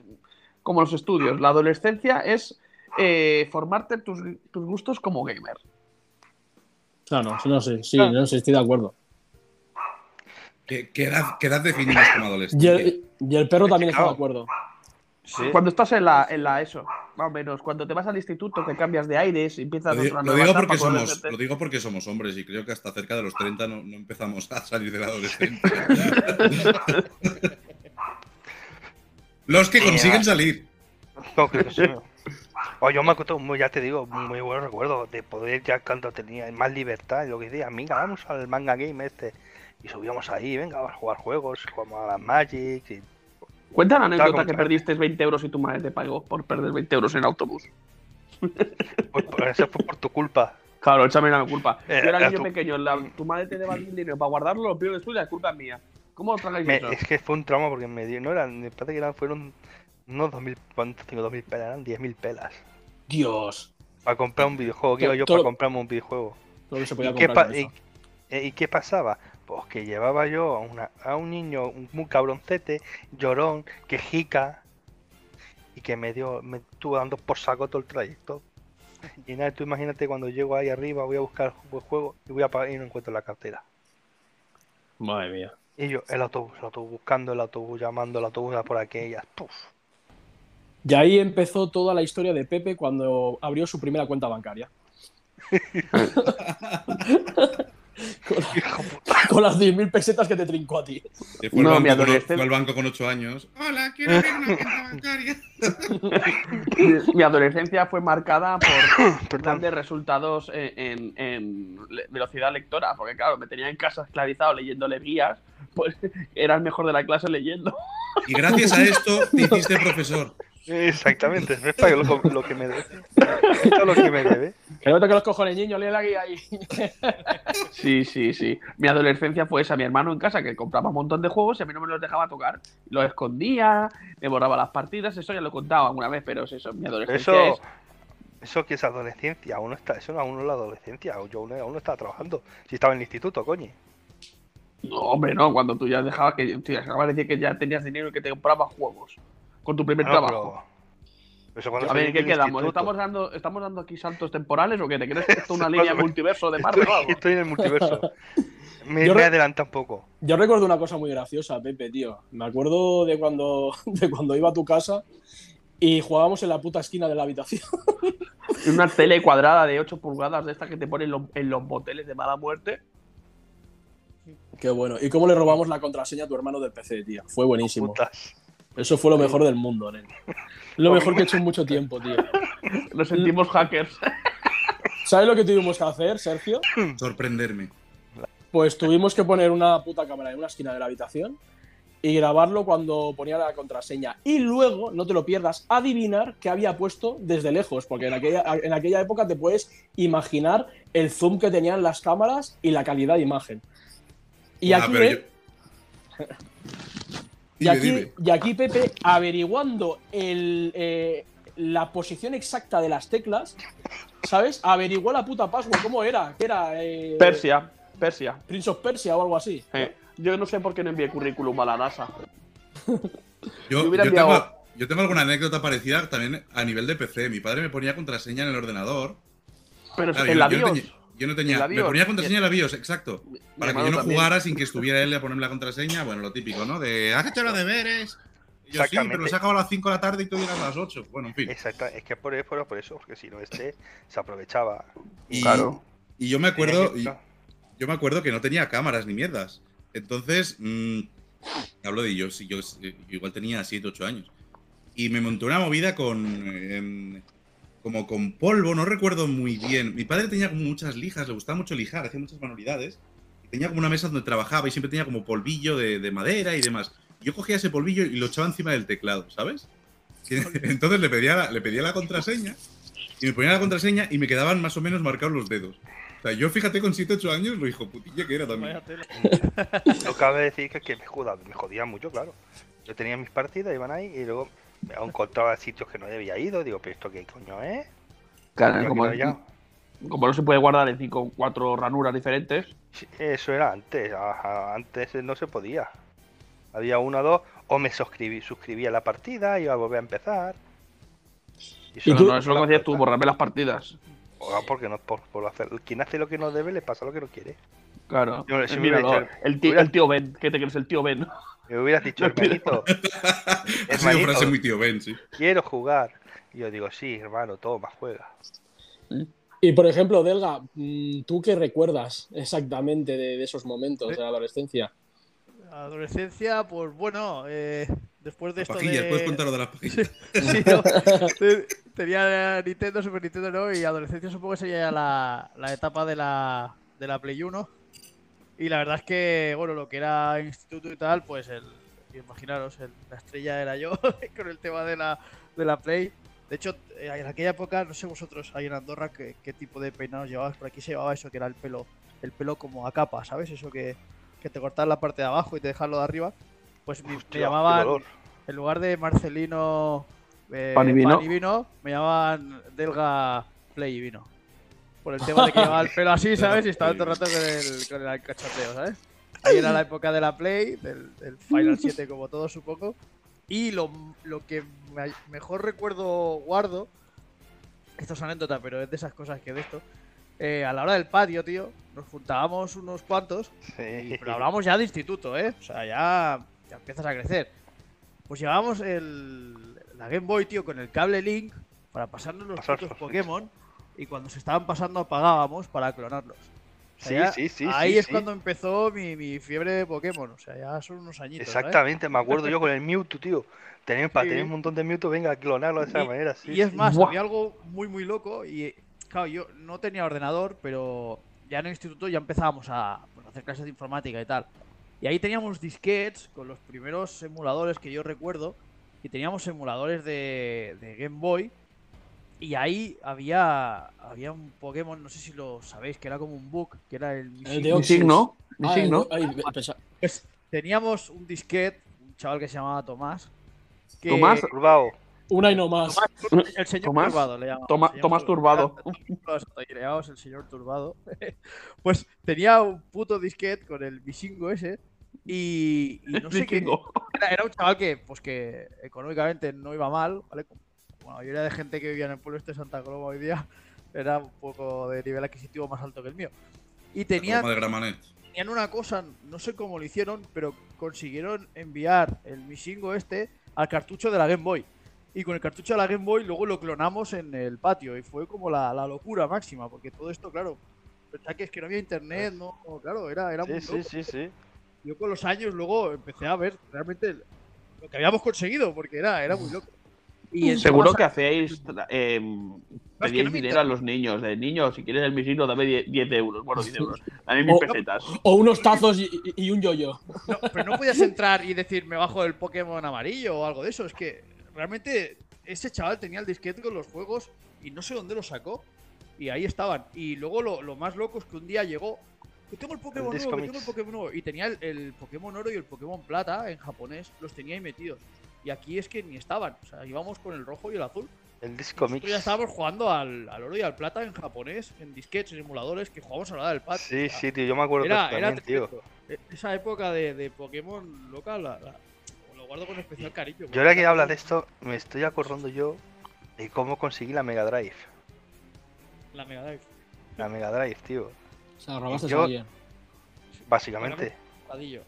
C: como los estudios. La adolescencia es eh, formarte tus, tus gustos como gamer.
B: Claro, no sé, sí,
C: Claro.
B: no sé, estoy de acuerdo.
E: ¿Qué, qué edad, qué edad definimos como
B: Y
E: adolescente?
B: el, y el perro también está de acuerdo.
D: Sí.
C: Cuando estás en la, en la ESO, más o menos. Cuando te vas al instituto, que cambias de aires y empiezas
E: Lo, di-
C: otra
E: lo digo
C: etapa,
E: porque somos, lo digo porque somos hombres y creo que hasta cerca de los 30 no, no empezamos a salir de la adolescencia. [laughs] los que consiguen salir.
D: No, creo que sí. O yo me acuerdo, muy, ya te digo, muy buenos recuerdos de poder ya cuando tenía más libertad y lo que decía, amiga, vamos al manga game este. Y subíamos ahí, venga, vamos a jugar juegos, jugamos a la Magic. Y...
C: Cuenta la anécdota que perdiste 20 euros y tu madre te pagó por perder 20 euros en autobús.
D: Pues, pues, eso fue por tu culpa.
C: Claro, échame la culpa.
D: Eh,
C: Yo era niño
D: tu-
C: pequeño, la- tu madre te daba el dinero para guardarlo, lo pierdes tú y la culpa es mía. ¿Cómo os tragáis
D: Me-
C: eso?
D: es que fue un trauma porque me dio, no eran, me parece que eran, fueron unos 2000, ¿cuántos tengo? 2000 pelas, eran 10.000 pelas.
B: Dios.
D: Para comprar un videojuego, que iba yo
B: Todo-
D: para comprarme un videojuego.
B: Todo lo que se podía
D: ¿Y qué,
B: comprar
D: y,
B: eso.
D: eh, ¿Y qué pasaba? Pues que llevaba yo a, una, a un niño un- muy cabroncete, llorón, quejica, y que me dio, me estuvo dando por saco todo el trayecto. [laughs] Y nada, tú imagínate cuando llego ahí arriba, voy a buscar el juego y voy a pagar y no encuentro la cartera.
B: Madre mía.
D: Y yo, el autobús, el autobús buscando, el autobús llamando, el autobús a por aquellas. Puf.
B: Y ahí empezó toda la historia de Pepe cuando abrió su primera cuenta bancaria. [laughs] con, con las 10.000 pesetas que te trincó a ti.
E: Fue,
C: No,
E: al
C: mi
E: banco con,
C: adolescencia-
E: fue al banco con 8 años. Hola, quiero abrir una cuenta bancaria. [laughs]
C: Mi adolescencia fue marcada por [coughs] grandes resultados en, en- velocidad lectora, porque claro, me tenía en casa esclavizado leyéndole guías, pues [laughs] era el mejor de la clase leyendo.
E: Y gracias a esto te hiciste profesor. [laughs]
D: Exactamente, [laughs] es para lo, lo que me debe. Esto es lo que me debe.
B: Que no te que los cojones, niño, lee la guía ahí. [laughs]
C: Sí, sí, sí. Mi adolescencia fue esa, mi hermano en casa que compraba un montón de juegos y a mí no me los dejaba tocar. Los escondía, me borraba las partidas, eso ya lo he contado alguna vez, pero es eso, mi adolescencia
D: Eso,
C: es...
D: eso que es adolescencia, aún no está, eso aún no es la adolescencia, yo aún, aún no estaba trabajando. Si estaba en el instituto, coño.
C: No, hombre, no, cuando tú ya dejabas que, te acabas de decir que ya tenías dinero y que te comprabas juegos con tu primer
D: No,
C: trabajo.
D: pero- eso cuando
C: A ver, ¿qué quedamos? ¿Estamos dando, ¿Estamos dando aquí saltos temporales o qué? ¿Te crees que esto es una [laughs] línea multiverso de Marvel
D: Estoy, [laughs] estoy en el multiverso. [laughs] Me,
B: Yo
D: me adelanta un poco.
B: Yo recuerdo una cosa muy graciosa, Pepe, tío. Me acuerdo de cuando, de cuando iba a tu casa y jugábamos en la puta esquina de la habitación.
C: Una tele cuadrada de 8 pulgadas de esta que te ponen los- en los moteles de mala muerte.
B: Qué bueno. ¿Y cómo le robamos la contraseña a tu hermano del PC, tío? Fue buenísimo.
D: Putas.
B: Eso fue lo mejor del mundo, nen. Lo mejor que he hecho en mucho tiempo, tío. [laughs]
C: Nos sentimos hackers.
B: ¿Sabes lo que tuvimos que hacer, Sergio? [clears throat]
E: Sorprenderme.
B: Pues tuvimos que poner una puta cámara en una esquina de la habitación y grabarlo cuando ponía la contraseña. Y luego, no te lo pierdas, adivinar qué había puesto desde lejos, porque en aquella, en aquella época te puedes imaginar el zoom que tenían las cámaras y la calidad de imagen. Y aquí,
E: pero yo- [laughs]
B: y, aquí,
E: dime.
B: y aquí Pepe, averiguando el, eh, la posición exacta de las teclas, ¿sabes? Averiguó la puta password, ¿cómo era? ¿Qué era? Eh,
C: Persia, Persia.
B: Prince of Persia o algo así.
C: Eh, Yo no sé por qué no envié currículum a la NASA. [laughs]
E: Yo, tengo, yo tengo alguna anécdota parecida también a nivel de PC. Mi padre me ponía contraseña en el ordenador.
C: Pero
E: Claro,
C: en
E: yo,
C: la
E: yo no
C: BIOS.
E: Yo no tenía- me ponía contraseña en la BIOS, exacto. Para que yo no
C: también.
E: jugara sin que estuviera él a ponerme la contraseña. Bueno, lo típico, ¿no? De has hecho los deberes. Yo sí, pero
D: Exactamente.
E: lo sacaba a las 5 de la tarde y tú llegas a las 8. Bueno, en fin.
D: Exacto, es que por, por, por eso, porque si no este se aprovechaba.
E: Y,
C: Claro.
E: y yo me acuerdo, y- yo me acuerdo que no tenía cámaras ni mierdas. Entonces, mm, hablo de yo, sí, yo, eh, igual tenía 7, 8 años. Y me monté una movida con. em, como con polvo, no recuerdo muy bien. Mi padre tenía como muchas lijas, le gustaba mucho lijar, hacía muchas manualidades. Y tenía como una mesa donde trabajaba y siempre tenía como polvillo de, de madera y demás. Yo cogía ese polvillo y lo echaba encima del teclado, ¿sabes? [laughs] Entonces le pedía, la, le pedía la contraseña y me ponía la contraseña y me quedaban más o menos marcados los dedos. O sea, yo fíjate con 7, 8 años lo hijo putillo que era también.
D: No cabe decir que, que me, joda, me jodía mucho, claro. Yo tenía mis partidas, iban ahí y luego me encontraba sitios que no había ido. Digo, pero esto qué coño es.
C: Claro, como,
D: no he
C: como no se puede guardar en cinco cuatro ranuras diferentes.
D: Eso era antes, ajá, antes no se podía. Había una o dos, o me suscribí, suscribía a la partida, iba a volver a empezar.
C: Y
D: eso
C: tú,
D: no-
C: eso es lo que decías tú, borrarme las partidas.
D: Ah, porque no, por, por hacer, quien hace lo que no debe le pasa lo que no quiere.
C: Claro.
D: Yo- si
C: Eh, míralo, tío, el tío Ben, ¿qué te crees? El tío Ben.
D: Me hubieras dicho, hermanito, [laughs]
E: sido
D: hermanito,
E: frase muy tío Ben, sí.
D: quiero jugar. Y yo digo, sí, hermano, toma, juega.
B: Y por ejemplo, Delga, mm, ¿tú qué recuerdas exactamente de, de esos momentos de la adolescencia?
F: Adolescencia, pues bueno, eh, después de esto
E: Pajillas,
F: de...
E: ¿puedes contar lo de las pajillas? [laughs]
F: Sí, no, te- tenía Nintendo, Super Nintendo, ¿no? Y adolescencia supongo que sería ya la, la etapa de la, de la Play 1. Y la verdad es que, bueno, lo que era instituto y tal, pues el, imaginaros, el- la estrella era yo [laughs] con el tema de la, de la Play. De hecho, eh, en aquella época, no sé vosotros ahí en Andorra qué, qué tipo de peinados llevabas. Por aquí se llevaba eso, que era el pelo, el pelo como a capa, ¿sabes? Eso que, que te cortaban la parte de abajo y te dejaban lo de arriba. Pues me,
D: Hostia,
F: llamaban, en lugar de Marcelino eh,
C: Pan y vino.
F: Vino, me llamaban Delga Play y Vino. Por el tema de que llevaba el pelo así, [laughs] ¿sabes? Y estaba todo el rato con el, con el cachoteo, ¿sabes? Ahí era la época de la Play, del, del Final [laughs] 7 como todos supongo. Y lo, lo que me- mejor recuerdo guardo, esto es anécdota, pero es de esas cosas que de esto, eh, a la hora del patio, tío, nos juntábamos unos cuantos
D: Sí.
F: pero hablamos ya de instituto, ¿eh? O sea, ya, ya empiezas a crecer. Pues llevábamos el, la Game Boy, tío, con el cable Link para pasarnos los
D: Pasar
F: putos
D: los-
F: Pokémon y cuando se estaban pasando apagábamos para clonarlos. O sea,
D: Sí,
F: ya-
D: sí, sí,
F: Ahí
D: sí,
F: es
D: sí.
F: cuando empezó mi, mi fiebre de Pokémon. O sea, ya son unos añitos.
D: Exactamente, me acuerdo yo con el Mewtwo, tío. Tenía, para tener un montón de Mewtwo, venga a clonarlo de esa
F: Y-
D: manera, sí.
F: y es
D: sí.
F: más,
C: Buah.
F: había algo muy, muy loco. Y claro, yo no tenía ordenador, pero ya en el instituto ya empezábamos a pues, hacer clases de informática y tal. Y ahí teníamos disquetes con los primeros emuladores que yo recuerdo. Y teníamos emuladores de, de Game Boy. Y ahí había, había un Pokémon, no sé si lo sabéis, que era como un bug, que era el Missing.
C: Mi
B: Ah,
F: Pues teníamos un disquete, un chaval que se llamaba Tomás. Que
C: Tomás,
D: Turbao.
B: Una y no más.
F: El señor
C: Tomás,
F: Turbado le llamamos.
C: Toma- Tomás
F: Tur-
C: Turbado.
F: Le llamamos [laughs] el señor Turbado. [laughs] pues tenía un puto disquete con el Visingo ese. Y, y no sé qué. Era, era un chaval que, pues que económicamente no iba mal, ¿vale? La mayoría de gente que vivía en el pueblo este de Santa Coloma hoy día [laughs] era un poco de nivel adquisitivo más alto que el mío. Y tenían, tenían una cosa, no sé cómo lo hicieron, pero consiguieron enviar el Misingo este al cartucho de la Game Boy. Y con el cartucho de la Game Boy luego lo clonamos en el patio. Y fue como la, la locura máxima, porque todo esto, claro, pensaba que es que no había internet, no, no, claro, era, era muy
D: Sí,
F: loco.
D: sí, sí, sí.
F: Yo con los años luego empecé a ver realmente lo que habíamos conseguido, porque era, era muy loco. Y encima
C: Seguro que hacéis. Eh, pedíais
F: no
C: dinero a los niños. De niños, si quieres el misil, dame 10 10 euros. Bueno, 10 [laughs] euros. Dame mil
B: O-
C: pesetas.
B: O unos tazos y, un yo-yo.
F: No, pero no podías entrar y decir me bajo el Pokémon amarillo o algo de eso. Es que realmente ese chaval tenía el disquete con los juegos y no sé dónde lo sacó. Y ahí estaban. Y luego lo, lo más loco es que un día llegó. Que tengo el Pokémon
D: El
F: nuevo, que tengo el. Pokémon nuevo. Y tenía el, el Pokémon oro y el Pokémon plata en japonés. Los tenía ahí metidos. Y aquí es que ni estaban. O sea, íbamos con el rojo y el azul.
D: El Disco Mix.
F: ya estábamos jugando al, al oro y al plata en japonés, en disquetes, en emuladores, que jugábamos a la hora del patio.
D: Sí,
F: O sea,
D: sí, tío, yo me acuerdo
F: era, era
D: también, tío.
F: E- Esa época de, de Pokémon loca la, la- lo guardo con especial cariño.
D: Yo ahora que
F: era
D: hablas de esto, me estoy acordando yo de cómo conseguí la Mega Drive.
F: La Mega Drive.
D: La Mega Drive, tío.
B: O sea, robaste
D: Yo-. Básicamente.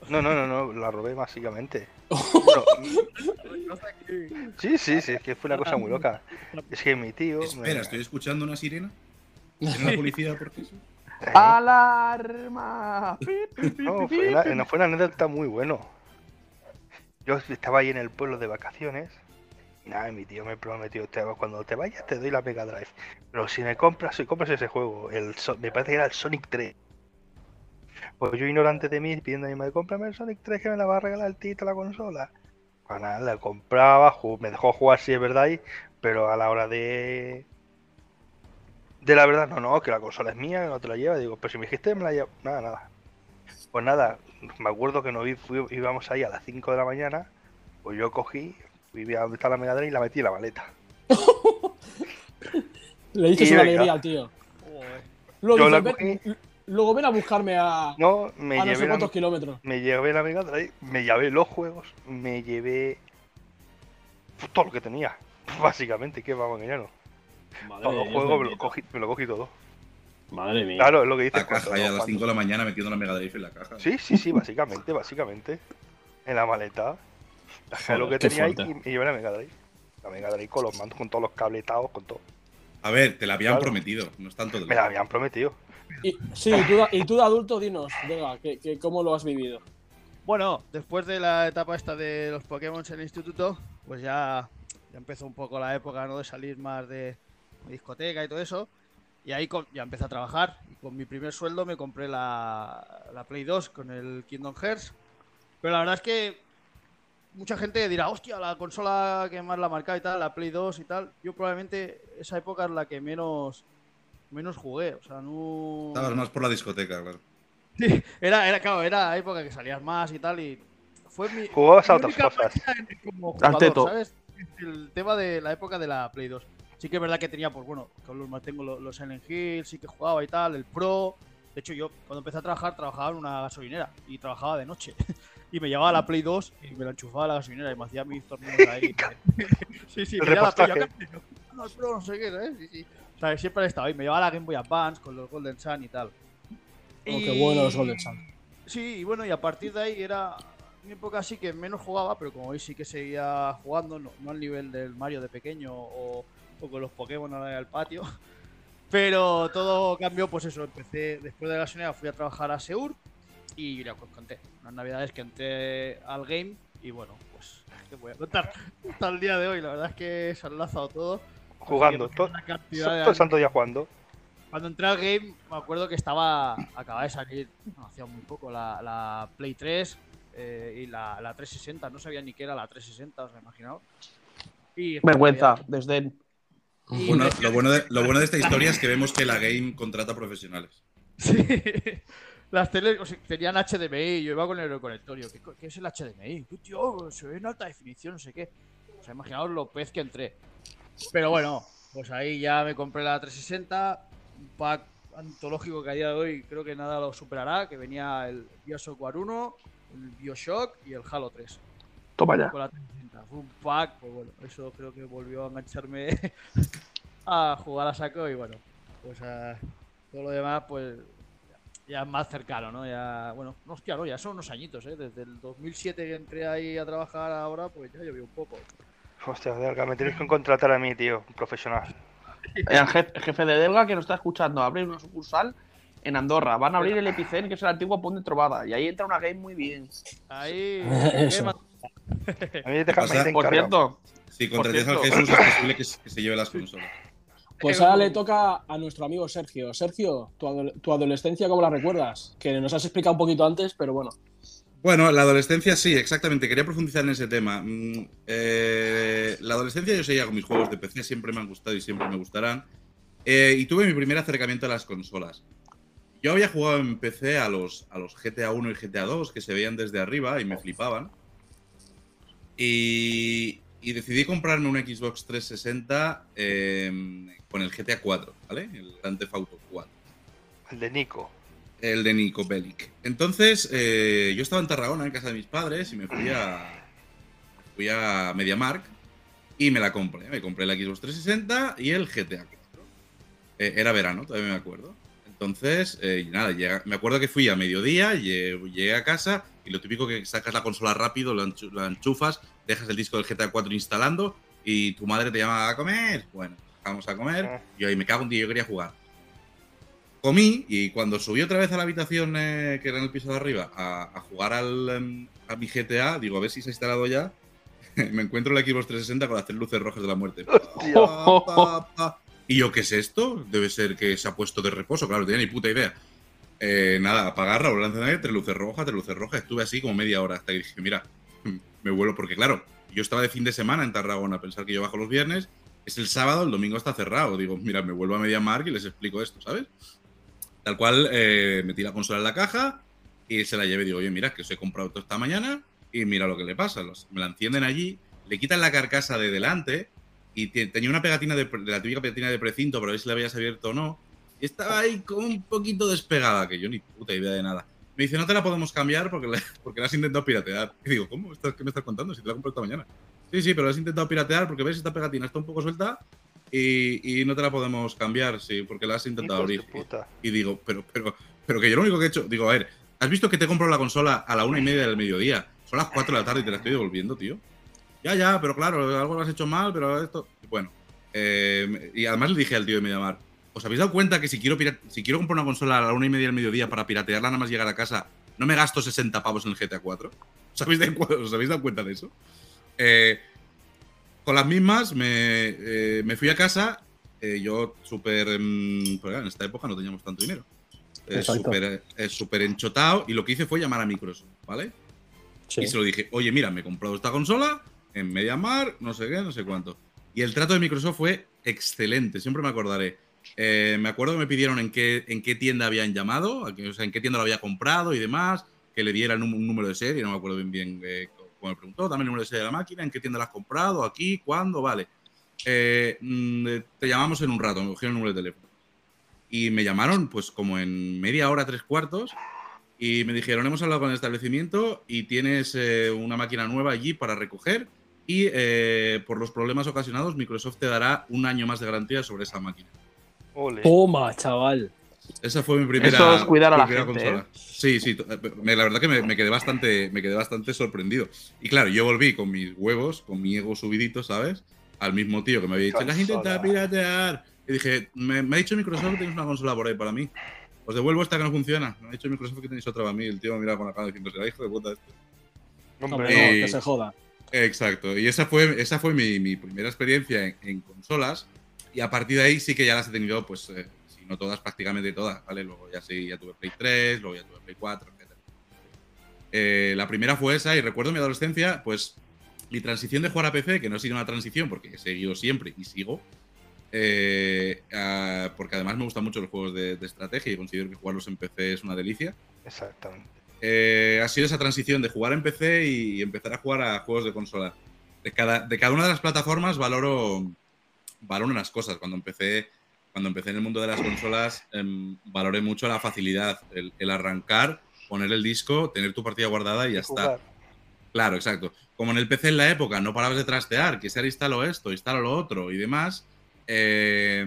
D: No, no, no, no, [laughs] la robé básicamente. [laughs] Sí, sí, sí, es que fue una cosa muy loca. Es que mi tío. me-
E: Espera, estoy escuchando una sirena. [laughs] ¿Tiene la policía por eso?
C: ¡Alarma! [laughs]
D: No, fue una, no, fue una anécdota muy bueno. Yo estaba ahí en el pueblo de vacaciones. Y nada, mi tío me prometió, "Te- cuando te vayas te doy la Mega Drive. Pero si me compras, si compras ese juego, el, me parece que era el Sonic 3. Pues yo ignorante de mí pidiendo a mi madre, cómprame el Sonic 3 que me la va a regalar el tito la consola. Pues nada, la compraba, me dejó jugar si es verdad, y- pero a la hora de... De la verdad, no, no, que la consola es mía, que no te la lleva. Digo, pero si me dijiste, me la llevo. Nada, nada. Pues nada, me acuerdo que nos íbamos ahí a las 5 de la mañana, pues yo cogí, fui a donde está la Mega Drive y la metí en la maleta. [laughs]
B: Le dices
D: Y
B: una alegría al tío. Luego,
D: Yo la
B: "Ven-
D: cogí.
B: Luego ven a buscarme a,
D: No, me
B: a no sé
D: llevé, la,
B: cuántos kilómetros.
D: me llevé la Mega Drive, me llevé los juegos, me llevé todo lo que tenía. [laughs] Básicamente, que vamos a engañarnos.
G: Madre
D: Todos los juegos me lo, cogí, me lo cogí todo.
G: Madre mía.
D: Claro, es lo que dices.
E: La caja
D: cuando-
E: ya a las
D: cuando-
E: 5 de la mañana metiendo la Mega Drive en la caja.
D: Sí, sí, sí, básicamente, básicamente. En la maleta. Lo que tenía ahí y me llevé la Mega Drive. La Mega Drive con los mandos, con todos los cabletados, con todo.
E: A ver, te la habían
D: Claro.
E: prometido, no es tanto de
D: Me la habían prometido.
B: Sí, y tú, de adulto, dinos, que, ¿cómo lo has vivido?
F: Bueno, después de la etapa esta de los Pokémon en el instituto, pues ya, empezó un poco la época ¿no? de salir más de, discoteca y todo eso. Y ahí ya empecé a trabajar. Con mi primer sueldo me compré la, la Play 2 con el Kingdom Hearts. Pero la verdad es que mucha gente dirá, hostia, la consola que más la marca y tal, la Play 2 y tal. Yo probablemente esa época es la que menos, menos jugué. O sea, no.
E: Estabas más por la discoteca, claro.
F: Sí, era, era, claro, era la época que salías más y tal, y fue mi...
D: Jugabas a otras cosas.
F: Como
C: Al
F: jugador,
C: teto.
F: ¿sabes? El tema de la época de la Play 2. Sí que es verdad que tenía, pues bueno, con los tengo los, Silent Hill, sí que jugaba y tal, el Pro... De hecho, yo cuando empecé a trabajar, trabajaba en una gasolinera y trabajaba de noche. [laughs] Y me llevaba la Play 2 y me la enchufaba a la gasolinera y me hacía mis torneos ahí. [laughs] sí, sí,
D: El
F: me la Play, "No, el Pro, no sé qué, ¿sabes? Sí, sí. O sea, siempre he estado ahí. Me llevaba la Game Boy Advance con los Golden Sun y tal.
B: Oh, qué bueno los Golden Sun.
F: Sí, y bueno, y a partir de ahí era mi época sí que menos jugaba, pero como hoy sí que seguía jugando, no, no al nivel del Mario de pequeño o, o con los Pokémon ahora al patio. [laughs] Pero todo cambió, pues eso, empecé después de la gasolinera, fui a trabajar a Seur y ya os conté. Unas navidades que entré al game y bueno, pues ¿qué voy a contar? [laughs] Hasta el día de hoy, la verdad es que se ha enlazado todo.
D: Jugando, todo, todo el santo día jugando.
F: cuando entré al game, me acuerdo que estaba. Acababa de salir, no, hacía muy poco, la, la Play 3 eh, y la, la 360. No sabía ni qué era la 360, os lo imaginaos. Y
C: Vergüenza, desdén.
F: Y
E: Bueno, lo, bueno de, lo bueno de esta historia es que vemos que la game contrata profesionales. [laughs]
F: Sí. Las teles o sea, tenían HDMI, yo iba con el conectorio. ¿Qué, qué es el HDMI? Tío, se ve en alta definición, no sé qué. O sea, imaginaos lo pez que entré. Pero bueno, pues ahí ya me compré la 360, un pack antológico que a día de hoy creo que nada lo superará, que venía el Bioshock War 1, el Bioshock y el Halo 3
C: Toma ya.
F: con la 360. Fue un pack, pues bueno, eso creo que volvió a engancharme [laughs] a jugar a saco y bueno, pues a- todo lo demás pues ya es más cercano, ¿no? Ya, bueno, no, hostia, no, ya son unos añitos, ¿eh? Desde el 2007 que entré ahí a trabajar ahora, pues ya llovió un poco.
D: Hostia, Delga, me tenéis que contratar a mí, tío, un profesional.
C: El jefe, jefe de Delga que nos está escuchando abre una sucursal en Andorra. Van a abrir el Epicen, que es el antiguo Pont de Trovada. Y ahí entra una game muy bien.
F: Ahí... [laughs]
D: A mí déjame
E: O sea,
C: Por cierto,
E: Si contratas al. Jesús, es posible que, se- que se lleve las consolas.
B: Pues ahora le toca a nuestro amigo Sergio. Sergio, tu, adole- tu adolescencia, ¿cómo la recuerdas? Que nos has explicado un poquito antes, pero bueno.
E: Bueno, la adolescencia sí, exactamente. Quería profundizar en ese tema. Mm, eh, la adolescencia yo seguía con mis juegos de PC, siempre me han gustado y siempre me gustarán. Eh, y tuve mi primer acercamiento a las consolas. Yo había jugado en PC a los, a los GTA 1 y GTA 2 que se veían desde arriba y me flipaban. Y, decidí comprarme un Xbox 360 eh, con el GTA 4, ¿vale? El Grand Theft Auto 4.
D: El de Nico.
E: El de Nico Bellic. Entonces, eh, yo estaba en Tarragona, en casa de mis padres, y me fui a. Fui a MediaMark y me la compré. Me compré la Xbox 360 y el GTA 4. Eh, era verano, todavía me acuerdo. Entonces, eh, y nada, llega- me acuerdo que fui a mediodía, lle- llegué a casa Y lo típico que sacas la consola rápido, la, enchu- la enchufas, dejas el disco del GTA 4 instalando y tu madre te llama a comer. Bueno, vamos a comer.
D: Ah.
E: Y ahí me cago en ti, yo quería jugar. Comí y cuando subí otra vez a la habitación eh, que era en el piso de arriba a, a jugar al, em, a mi GTA, digo, a ver si se ha instalado ya. [laughs] me encuentro el Xbox 360 con las tres luces rojas de la muerte.
D: Hostia.
E: Pa, pa, pa. Y yo, ¿qué es esto? Debe ser que se ha puesto de reposo, claro, no tenía ni puta idea. Eh, nada, apagarla, volver a encender, tres luces rojas, tres luces rojas. Estuve así como media hora hasta que dije, mira, [laughs] me vuelo, porque claro, yo estaba de fin de semana en Tarragona, pensar que yo bajo los viernes, es el sábado, el domingo está cerrado. Digo, mira, me vuelvo a Media Mark y les explico esto, ¿sabes? Tal cual, eh, metí la consola en la caja y se la llevé. Digo, oye, mira, que os he comprado esto esta mañana y mira lo que le pasa. Los- me la encienden allí, le quitan la carcasa de delante y te- tenía una pegatina de, de la típica pegatina de precinto para ver si la habías abierto o no. Y estaba ahí como un poquito despegada, que yo ni puta idea de nada. Me dice, no te la podemos cambiar porque la, [laughs] porque has intentado piratear. Y digo, ¿cómo? ¿Estás- ¿Qué me estás contando? Si te la he comprado esta mañana. Sí, sí, pero la has intentado piratear porque ves, esta pegatina está un poco suelta y, y no te la podemos cambiar, sí, porque la has intentado abrir.
D: puta.
E: Y digo, pero, pero, pero que yo lo único que he hecho, digo, a ver, ¿has visto que te compro la consola a la una y media del mediodía? Son las 4 de la tarde y te la estoy devolviendo, tío. Ya, ya, pero claro, algo lo has hecho mal, pero esto. Bueno. eh, y además le dije al tío de Mediamar, ¿os habéis dado cuenta que si quiero, si quiero comprar una consola a la una y media del mediodía para piratearla nada más llegar a casa, no me gasto 60 pavos en el GTA 4? ¿Os habéis dado, cu- os habéis dado cuenta de eso? Eh, con las mismas me, eh, me fui a casa. eh, yo súper... mm, pues, en esta época no teníamos tanto dinero. Súper enchotado y lo que hice fue llamar a Microsoft, ¿vale?
B: Sí.
E: Y se lo dije, oye, mira, me he comprado esta consola en MediaMar, no sé qué, no sé cuánto. Y el trato de Microsoft fue excelente, siempre me acordaré. Eh, me acuerdo que me pidieron en qué, en qué tienda habían llamado, o sea, en qué tienda lo había comprado y demás, que le dieran un, un número de serie, no me acuerdo bien bien eh, me preguntó, también el número de serie de la máquina, en qué tienda la has comprado, aquí, cuándo, vale. Eh, mm, eh, te llamamos en un rato, me cogieron el número de teléfono. Y me llamaron, pues como en media hora, tres cuartos, y me dijeron, hemos hablado con el establecimiento y tienes eh, una máquina nueva allí para recoger y eh, por los problemas ocasionados Microsoft te dará un año más de garantía sobre esa máquina.
D: Ole.
B: Toma, chaval.
E: Esa fue mi primera,
C: Eso es cuidar a la
E: primera
C: gente, ¿eh?
E: Sí, sí, me- la verdad que me, me quedé bastante, me quedé bastante sorprendido. Y claro, yo volví con mis huevos, con mi ego subidito, ¿sabes? Al mismo tío que me había dicho, las intentado
D: Consola.
E: piratear. Y dije, me, me ha dicho Microsoft que tienes una consola por ahí para mí. Os devuelvo esta que no funciona. Me ha dicho Microsoft que tenéis otra para mí. El tío me mira con la cara diciendo, será hijo de puta este.
B: Hombre,
D: Hombre,
B: no, que se joda.
E: Exacto, y esa fue, esa fue mi, mi primera experiencia en, en consolas. Y a partir de ahí sí que ya las he tenido, pues, eh, si no todas, prácticamente todas, ¿vale? Luego ya sí, ya tuve Play 3, luego ya tuve Play 4, etc. Eh, la primera fue esa, y recuerdo mi adolescencia, pues, mi transición de jugar a PC, que no ha sido una transición porque he seguido siempre y sigo, eh, porque además me gustan mucho los juegos de, de estrategia y considero que jugarlos en PC es una delicia.
D: Exactamente.
E: Eh, ha sido esa transición de jugar en PC y empezar a jugar a juegos de consola. De cada, de cada una de las plataformas valoro, valoro unas cosas. Cuando empecé, cuando empecé en el mundo de las consolas, em, valoré mucho la facilidad, el, el arrancar, poner el disco, tener tu partida guardada y ya está. Claro, exacto. Como en el PC en la época no parabas de trastear, que sea instalo esto, instalo lo otro y demás, eh,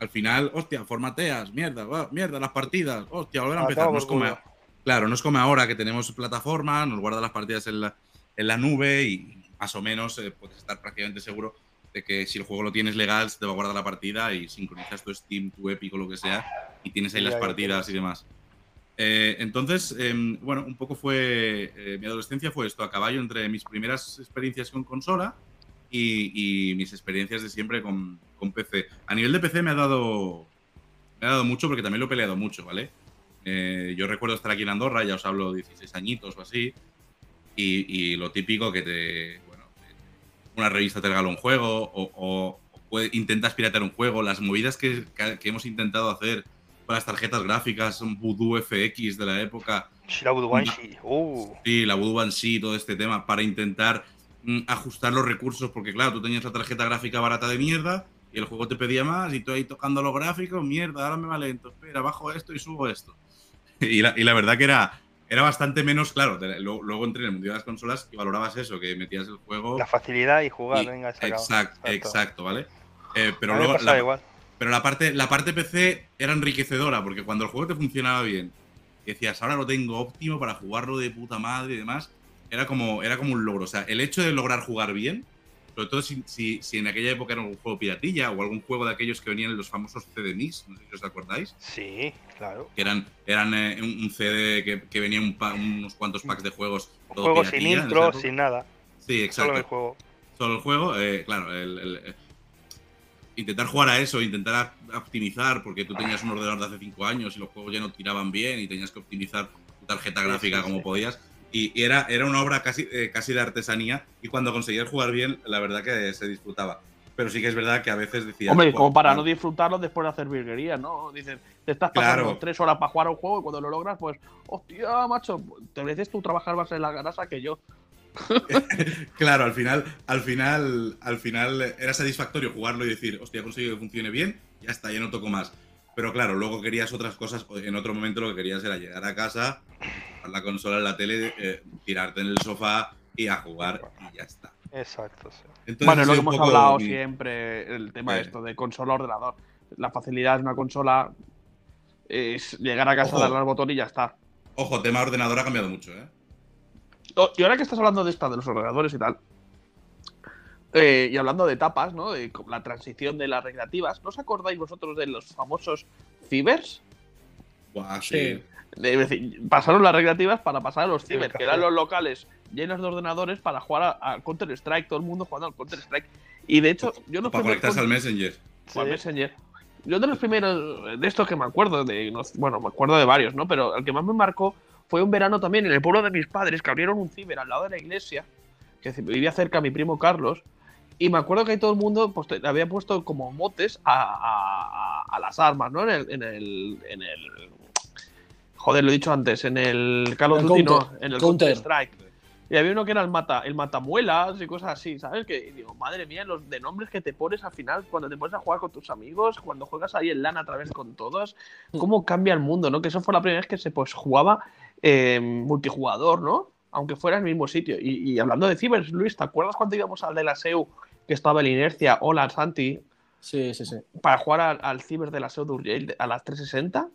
E: al final, hostia, formateas, mierda, va, mierda, las partidas, hostia, volver a
D: Ah,
E: empezar. No es como, claro, no es como ahora que tenemos plataforma, nos guarda las partidas en la, en la nube y más o menos eh, puedes estar prácticamente seguro de que si el juego lo tienes legal, se te va a guardar la partida y sincronizas tu Steam, tu Epic o lo que sea y tienes ahí las partidas y demás. Eh, entonces, em, bueno, un poco fue. eh, mi adolescencia fue esto, a caballo entre mis primeras experiencias con consola y, y mis experiencias de siempre con, con PC. A nivel de PC me ha dado. Me ha dado mucho porque también lo he peleado mucho, ¿vale? Eh, yo recuerdo estar aquí en Andorra, ya os hablo 16 añitos o así, y, y lo típico que te. Una revista te regala un juego o, o- o puede- intentas piratear un juego, las movidas que, hemos intentado hacer con las tarjetas gráficas, un Voodoo FX de la época,
D: Shirabu Banshee. Uh,
E: Sí, la Voodoo sí, todo este tema, para intentar mm, ajustar los recursos, porque claro, tú tenías la tarjeta gráfica barata de mierda y el juego te pedía más y tú ahí tocando los gráficos, mierda, ahora me va lento, espera, bajo esto y subo esto. [laughs] Y la, y la verdad que era, era bastante menos, claro, luego, luego entré en el mundo de las consolas y valorabas eso, que metías el juego...
D: la facilidad y jugar,
E: y-
D: venga, se acabó.
E: exacto, exacto, ¿vale? Eh, pero luego la,
D: igual.
E: pero la parte, la parte PC era enriquecedora, porque cuando el juego te funcionaba bien decías, ahora lo tengo óptimo para jugarlo de puta madre y demás, era como, era como un logro. O sea, el hecho de lograr jugar bien, sobre todo si, si, si en aquella época era un juego piratilla o algún juego de aquellos que venían en los famosos CD Mix, no sé si os acordáis,
D: Sí, claro.
E: que eran, eran eh, un un CD que, que venía un pa- unos cuantos packs de juegos.
D: Un
E: todo
D: juego sin intro, sin nada.
E: Sí, exacto.
D: Solo el juego.
E: solo el juego, eh, claro, el- el- eh, intentar jugar a eso, intentar optimizar, porque tú tenías un ordenador de hace 5 años y los juegos ya no tiraban bien y tenías que optimizar tu tarjeta
D: Sí,
E: gráfica
D: sí,
E: como
D: sí.
E: podías. Y, era, era una obra casi, eh, casi de artesanía y cuando conseguías jugar bien, la verdad que se disfrutaba. Pero sí que es verdad que a veces decías...
C: Hombre,
E: "Buah,
C: como para no disfrutarlo después de hacer virguería, ¿no? Dices, te estás pasando
E: Claro.
C: tres horas para jugar a un juego y cuando lo logras, pues, hostia, macho, te mereces tú trabajar más en la grasa que yo. [laughs] [laughs]
E: Claro, al final, al final, al final era satisfactorio jugarlo y decir, hostia, he conseguido que funcione bien, ya está, ya no toco más. Pero claro, luego querías otras cosas, en otro momento lo que querías era llegar a casa, la consola en la tele, eh, tirarte en el sofá y a jugar y ya está.
D: Exacto, sí.
E: Entonces,
C: bueno, es lo que hemos hablado
E: mi-
C: siempre, el tema
E: Eh.
C: esto de consola-ordenador. La facilidad de una consola es llegar a casa,
E: Ojo.
C: darle al botón y ya está.
E: Ojo, tema ordenador ha cambiado mucho, ¿eh?
C: Oh, Y ahora que estás hablando de esta, de los ordenadores y tal, eh, y hablando de etapas, ¿no? De la transición de las recreativas, ¿no os acordáis vosotros de los famosos cibers?
E: Buah,
B: Sí.
E: sí.
C: De- Es decir, pasaron las recreativas para pasar a los ciber, que eran los locales llenos de ordenadores para jugar a, Counter Strike, todo el mundo jugando al Counter Strike. Y de hecho, yo no
E: Para conectarse al Messenger.
C: o al
D: Sí.
C: Messenger. Yo de los primeros de estos que me acuerdo, de, no- bueno, me acuerdo de varios, ¿no? Pero el que más me marcó fue un verano también en el pueblo de mis padres, que abrieron un ciber al lado de la iglesia, que vivía cerca mi primo Carlos, y me acuerdo que ahí todo el mundo pues, te- había puesto como motes a, a- a- a las armas, ¿no? En el, en el, en el- Joder, lo he dicho antes, en el Call of
B: El
C: Duty, no, en el
B: Counter.
C: Strike. Y había uno que era el mata, el matamuelas y cosas así, ¿sabes? Que digo, madre mía, los de nombres que te pones al final cuando te pones a jugar con tus amigos, cuando juegas ahí en LAN a través con todos, cómo cambia el mundo, ¿no? Que eso fue la primera vez que se pues jugaba eh, multijugador, ¿no? Aunque fuera en el mismo sitio. Y, y hablando de cibers, Luis, ¿te acuerdas cuando íbamos al de la SEU que estaba en Inercia o la Santi
B: Sí, sí, sí.
C: para jugar al, al ciber de la SEU de Urgell a las 360?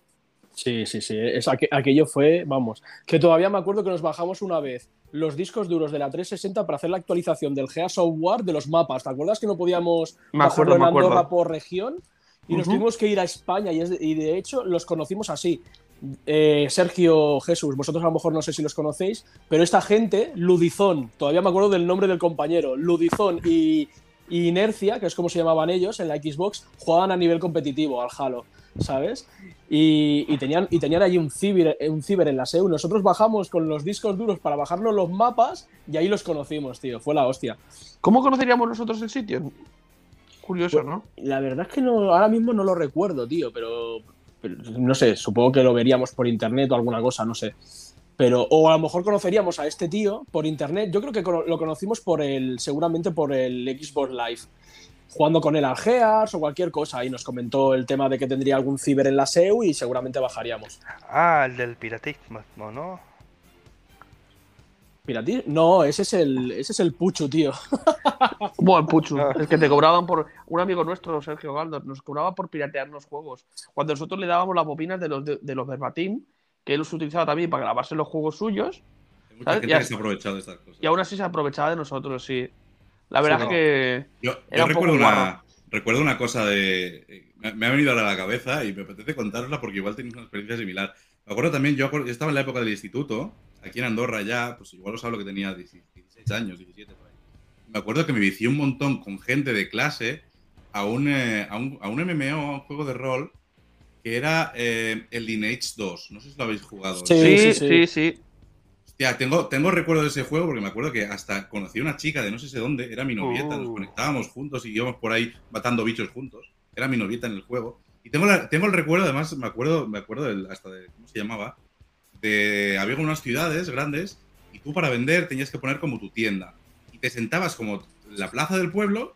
B: Sí, sí, sí. Es aqu- aquello fue, vamos, que todavía me acuerdo que nos bajamos una vez los discos duros de la 360 para hacer la actualización del GEA Software de los mapas. ¿Te acuerdas que no podíamos
C: Me acuerdo,
B: bajarlo en
C: me acuerdo.
B: Andorra por región? Y nos tuvimos que ir a España y, es de, y de hecho los conocimos así. Eh, Sergio Jesús, vosotros a lo mejor no sé si los conocéis, pero esta gente, Ludizón, todavía me acuerdo del nombre del compañero, Ludizón y, y Inercia, que es como se llamaban ellos en la Xbox, jugaban a nivel competitivo al Halo, ¿sabes? Y, y tenían, y tenían allí un ciber, un ciber en la SEU. Nosotros bajamos con los discos duros para bajarnos los mapas y ahí los conocimos, tío. Fue la hostia.
C: ¿Cómo conoceríamos nosotros el sitio? Curioso, ¿no?
B: La verdad es que no, ahora mismo no lo recuerdo, tío, pero, pero no sé, supongo que lo veríamos por internet o alguna cosa, no sé. Pero, o a lo mejor conoceríamos a este tío por internet. Yo creo que lo conocimos por el, seguramente por el Xbox Live. Jugando con él al Gears o cualquier cosa. Y nos comentó el tema de que tendría algún ciber en la SEU y seguramente bajaríamos.
D: Ah, el del piratismo, ¿no?
B: ¿Pirati? No, ese es el, ese es el Puchu, tío. [laughs]
C: Bueno, Puchu,
D: Ah.
C: es que te cobraban por. Un amigo nuestro, Sergio Galdor, nos cobraba por piratear los juegos. Cuando nosotros le dábamos las bobinas de los, de, de los verbatim, que él los utilizaba también para grabarse los juegos suyos,
E: Hay mucha gente
C: Ya-
E: que se ha aprovechado de estas cosas.
C: y aún así se aprovechaba de nosotros, sí. La verdad
E: Sí,
C: es
E: no.
C: que.
E: Yo,
C: Era
E: yo
C: un poco
E: recuerdo,
C: guarro.
E: una, recuerdo una cosa de. Me, me ha venido ahora a la cabeza y me apetece contarosla porque igual tenéis una experiencia similar. Me acuerdo también, yo, yo estaba en la época del instituto, aquí en Andorra ya, pues igual os hablo que tenía 16 años, 17 por ahí. Me acuerdo que me vicié un montón con gente de clase a un, eh, a un, a un MMO, a un juego de rol, que era eh, el Lineage 2. No sé si lo habéis jugado.
B: Sí,
C: Sí,
B: sí,
C: sí,
B: sí.
C: sí.
E: Hostia, tengo, tengo recuerdo de ese juego porque me acuerdo que hasta conocí a una chica de no sé dónde, era mi novieta, nos
D: Uh.
E: conectábamos juntos y íbamos por ahí matando bichos juntos. Era mi novieta en el juego. Y tengo, la- tengo el recuerdo, además, me acuerdo, me acuerdo del- hasta de cómo se llamaba. De, había unas ciudades grandes y tú para vender tenías que poner como tu tienda. Y te sentabas como la plaza del pueblo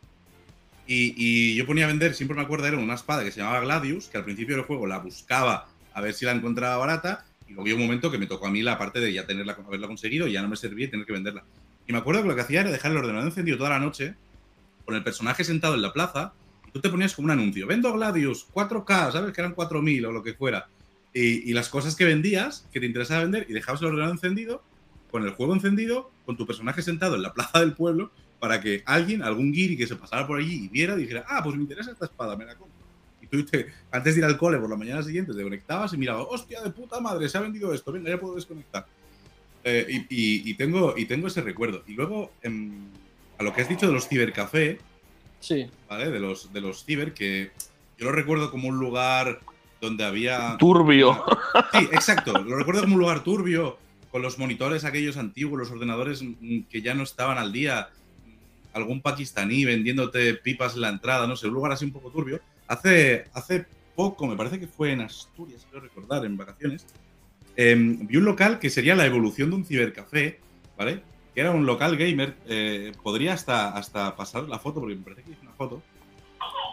E: y, yo ponía a vender, siempre me acuerdo, era una espada que se llamaba Gladius, que al principio del juego la buscaba a ver si la encontraba barata y luego un momento que me tocó a mí la parte de ya tenerla, haberla conseguido y ya no me servía y tener que venderla. Y me acuerdo que lo que hacía era dejar el ordenador encendido toda la noche, con el personaje sentado en la plaza, y tú te ponías como un anuncio, vendo Gladius, 4K, ¿sabes? Que eran 4.000 o lo que fuera. Y, y las cosas que vendías, que te interesaba vender, y dejabas el ordenador encendido, con el juego encendido, con tu personaje sentado en la plaza del pueblo, para que alguien, algún guiri que se pasara por allí y viera, dijera, ah, pues me interesa esta espada, me la compro. Y tú te- antes de ir al cole por la mañana siguiente, te conectabas y mirabas, hostia, de puta madre, se ha vendido esto, venga, ya puedo desconectar. Eh, y, y- y tengo, y tengo ese recuerdo. Y luego, em, a lo que has dicho de los cibercafé,
B: Sí.
E: ¿vale? De los, de los ciber, que yo lo recuerdo como un lugar donde había...
C: Turbio. [laughs]
E: Sí, exacto. Lo recuerdo como un lugar turbio, con los monitores aquellos antiguos, los ordenadores mm, que ya no estaban al día, algún pakistaní vendiéndote pipas en la entrada, no sé, un lugar así un poco turbio. Hace, hace poco, me parece que fue en Asturias, quiero recordar, en vacaciones, em, vi un local que sería la evolución de un cibercafé, ¿vale? Que era un local gamer, eh, podría hasta, hasta pasar la foto, porque me parece que hice una foto.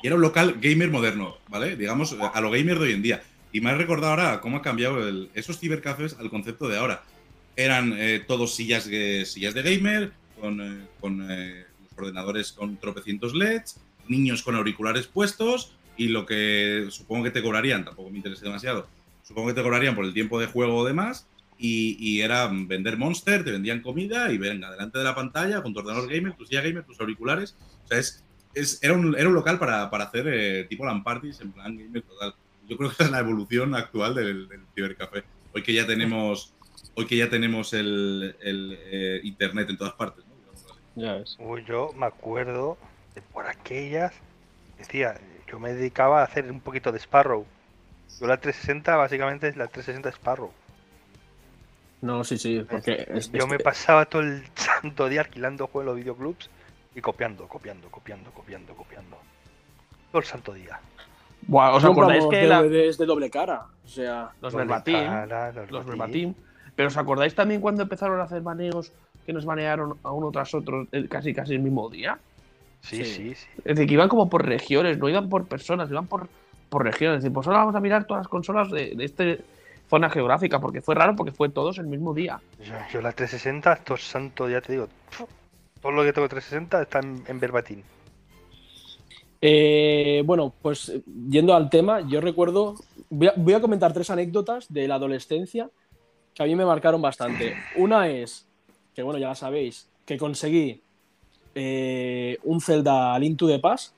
E: Y era un local gamer moderno, ¿vale? Digamos, a lo gamer de hoy en día. Y me ha recordado ahora cómo ha cambiado el- esos cibercafés al concepto de ahora. Eran eh, todos sillas, de- sillas de gamer, con, eh, con, eh, ordenadores con tropecientos LEDs, niños con auriculares puestos y lo que supongo que te cobrarían, tampoco me interesa demasiado, supongo que te cobrarían por el tiempo de juego o demás. Y, era vender Monster, te vendían comida y venga, delante de la pantalla con tu ordenador gamer, tu silla gamer, tus auriculares. O sea, es, es- era, un, era un local para, para hacer eh, tipo LAN parties en plan gamer total. Yo creo que es la evolución actual del, cibercafé. Hoy que ya tenemos, hoy que ya tenemos el, el, eh, internet en todas partes.
B: Ya ves.
D: Uy, yo me acuerdo de por aquellas. Decía, yo me dedicaba a hacer un poquito de Sparrow. Yo la 360 básicamente es la 360 Sparrow.
B: No, sí, sí, porque es-
D: Yo me pasaba todo el [laughs] santo día alquilando juegos en los videoclubs y copiando, copiando, copiando, copiando, copiando. Todo el santo día.
C: Buah, ¿Os acordáis que la-
B: DVDs de doble cara? O sea,
C: los verbatim, los verbatim, pero os acordáis también cuando empezaron a hacer baneos que nos banearon a uno tras otro eh, casi casi el mismo día?
D: Sí,
B: Sí.
D: sí, sí.
C: Es decir, que iban como por regiones, no iban por personas, iban por, por regiones. Es decir, pues ahora vamos a mirar todas las consolas de, de esta zona geográfica, porque fue raro, porque fue todos el mismo día.
D: Yo, yo la 360, todo el santo día te digo. Todo lo que tengo de 360 está en, en verbatim.
B: Eh, bueno, pues eh, yendo al tema, yo recuerdo, voy a, voy a comentar tres anécdotas de la adolescencia que a mí me marcaron bastante. Una es, que bueno, ya la sabéis, que conseguí eh, un Zelda the Past,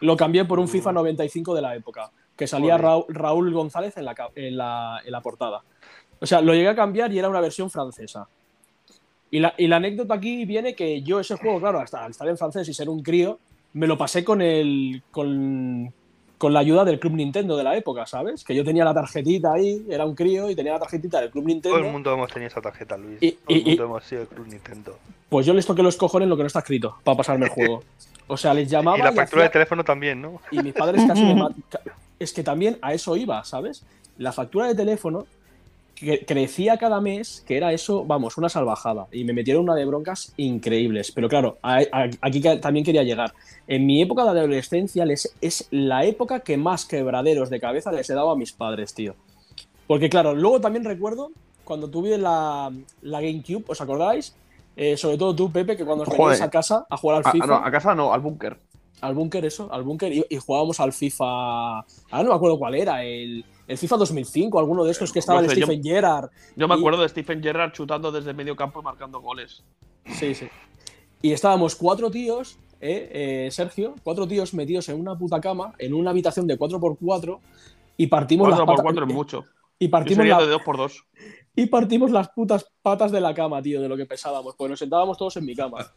B: lo cambié por un FIFA 95 de la época, que salía. Raúl, González en la, en, la, en la portada. O sea, lo llegué a cambiar y era una versión francesa. Y la, y la anécdota aquí viene que yo ese juego, claro, hasta al estar en francés y ser un crío, me lo pasé con el con, con la ayuda del Club Nintendo de la época, ¿sabes? Que yo tenía la tarjetita ahí, era un crío y tenía la tarjetita del Club Nintendo.
D: Todo el mundo hemos tenido esa tarjeta, Luis.
B: Y-
D: Todo el
B: y-
D: mundo
B: y-
D: hemos sido el Club Nintendo.
B: Pues yo les toqué los cojones lo que no está escrito para pasarme el juego. O sea, les llamaba [laughs]
D: Y la factura de teléfono también, ¿no?
B: y mis padres casi me [laughs] Es que también a eso iba, ¿sabes? La factura de teléfono que crecía cada mes, que era eso, vamos, una salvajada. Y me metieron una de broncas increíbles. Pero claro, a- a- aquí también quería llegar. En mi época de adolescencia les- es la época que más quebraderos de cabeza les he dado a mis padres, tío. Porque claro, luego también recuerdo cuando tuve la, la GameCube, ¿os acordáis? Eh, sobre todo tú, Pepe, que cuando os
C: Joder.
B: veníais a casa a jugar al
C: Ah,
B: FIFA
C: no, a casa no, al búnker.
B: al búnker, eso, al búnker, y, y jugábamos al FIFA. Ahora no me acuerdo cuál era, el, el FIFA 2005, alguno de estos que estaba
C: no
B: el
C: sé, yo-
B: Stephen Gerrard.
C: Yo me
B: Y-
C: acuerdo de Stephen Gerrard chutando desde medio campo y marcando goles.
B: Sí, sí. Y estábamos cuatro tíos, eh, eh, Sergio, cuatro tíos metidos en una puta cama, en una habitación de 4x4, y partimos
C: 4
B: las
C: por
B: patas.
C: 4 es mucho.
B: y, partimos la-
C: de 2 por 2
B: y partimos las putas patas de la cama, tío, de lo que pesábamos, pues nos sentábamos todos en mi cama.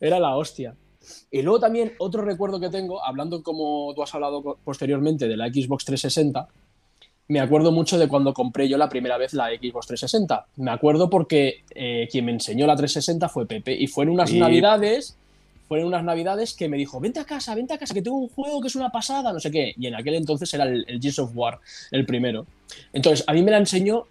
B: Era la hostia. Y luego también otro recuerdo que tengo, hablando como tú has hablado posteriormente de la Xbox 360, me acuerdo mucho de cuando compré yo la primera vez la Xbox 360. Me acuerdo porque eh, quien me enseñó la 360 fue Pepe y fue en unas navidades, fue en unas navidades que me dijo, vente a casa, vente a casa, que tengo un juego que es una pasada, no sé qué. Y en aquel entonces era el, el Gears of War, el primero. Entonces, a mí me la enseñó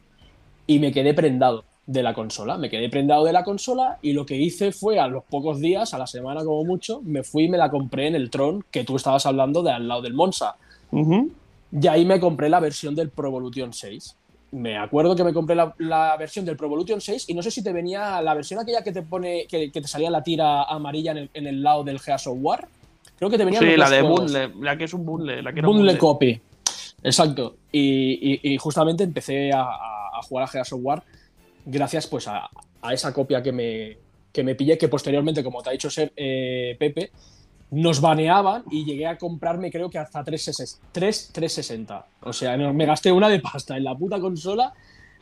B: y me quedé prendado de la consola. Me quedé prendado de la consola y lo que hice fue a los pocos días, a la semana como mucho, me fui y me la compré en el Tron que tú estabas hablando de al lado del Monza. Y ahí me compré la versión del Pro Evolution 6. Me acuerdo que me compré la, la versión del Pro Evolution 6 y no sé si te venía la versión aquella que te pone que, que te salía la tira amarilla en el, en el lado del Gears of War. Creo que te venía
C: Sí, la de Bundle, la que es un Bundle. La que era un
B: Bundle
C: bundle.
B: Copy. Exacto. Y, y- y justamente empecé a, a- a jugar a Gears of War gracias pues a, a esa copia que me, que me pillé, que posteriormente, como te ha dicho ser eh, Pepe, nos baneaban y llegué a comprarme creo que hasta 360. 3 360. O sea, no- me gasté una de pasta en la puta consola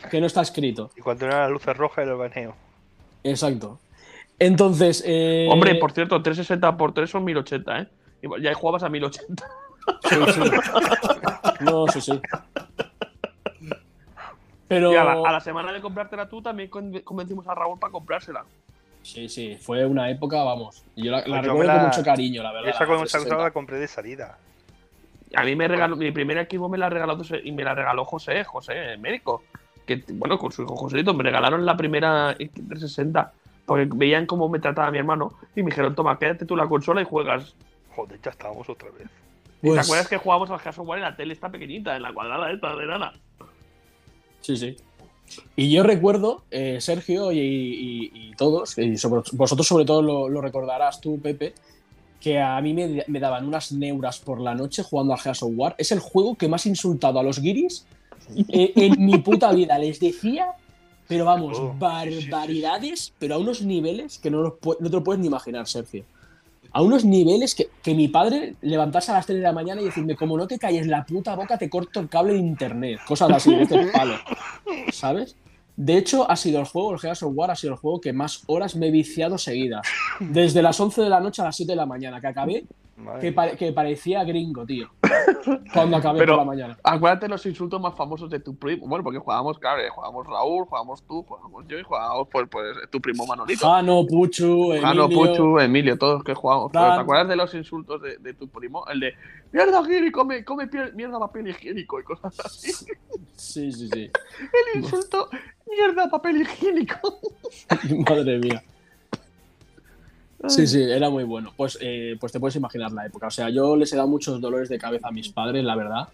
B: que no está escrito.
D: Y cuando eran las luces rojas el baneo.
B: Exacto. Entonces. eh,
C: Hombre, por cierto, 360 por 3 son 1080, ¿eh? Ya jugabas a 1080.
B: Sí, sí. No, sí, sí. Pero.
C: Y a la, a la semana de comprártela tú también con- convencimos a Raúl para comprársela.
B: Sí, sí, fue una época, vamos. Yo la, la
D: Pues yo
B: recuerdo con mucho cariño, la verdad.
D: Esa se
B: 360.
D: la compré de salida.
C: A mí me regaló, mi primera Xbox me la regaló y me la regaló José, José, el médico. Que bueno, con su hijo Joséito, me regalaron la primera 360 porque veían cómo me trataba mi hermano y me dijeron, toma, quédate tú la consola y juegas.
D: Joder, ya estábamos otra vez.
C: ¿Y ¿Te
B: Pues-
C: acuerdas que jugábamos al of War en la tele esta pequeñita, en la cuadrada esta de nada?
B: Sí, sí. Y yo recuerdo, eh, Sergio y, y- y todos, y sobre- vosotros sobre todo lo, lo recordarás tú, Pepe, que a mí me, me daban unas neuras por la noche jugando al Gears of War. Es el juego que más insultado a los guiris eh, en mi puta vida. Les decía, pero vamos,
D: Oh,
B: barbaridades, pero a unos niveles que no, los no te lo puedes ni imaginar, Sergio. A unos niveles que, que mi padre levantase a las 3 de la mañana y decirme, como no te calles la puta boca, te corto el cable de internet. Cosas así, de este palo. ¿Sabes? De hecho, ha sido el juego, el Gears of War ha sido el juego que más horas me he viciado seguidas. Desde las 11 de la noche a las 7 de la mañana, que acabé, que,
D: mía.
B: pare- que parecía gringo, tío. Cuando acabé
C: Pero-
B: por la mañana.
C: Acuérdate los insultos más famosos de tu primo. Bueno, porque jugábamos, claro, eh, jugábamos Raúl, jugábamos tú, jugábamos yo y jugábamos pues, pues tu primo Manolito.
B: Jano, Puchu, Emilio...
C: Ah, no, Puchu, Emilio, todos que
B: Dan.
C: ¿Te acuerdas de los insultos de, de tu primo? El de mierda, Giri, come, come pier- mierda, papel higiénico y cosas así.
B: Sí, sí, sí. [laughs]
C: El insulto, mierda, papel higiénico. [laughs]
B: Madre mía. Sí, sí, era muy bueno. Pues, eh, pues te puedes imaginar la época. O sea, yo les he dado muchos dolores de cabeza a mis padres, la verdad.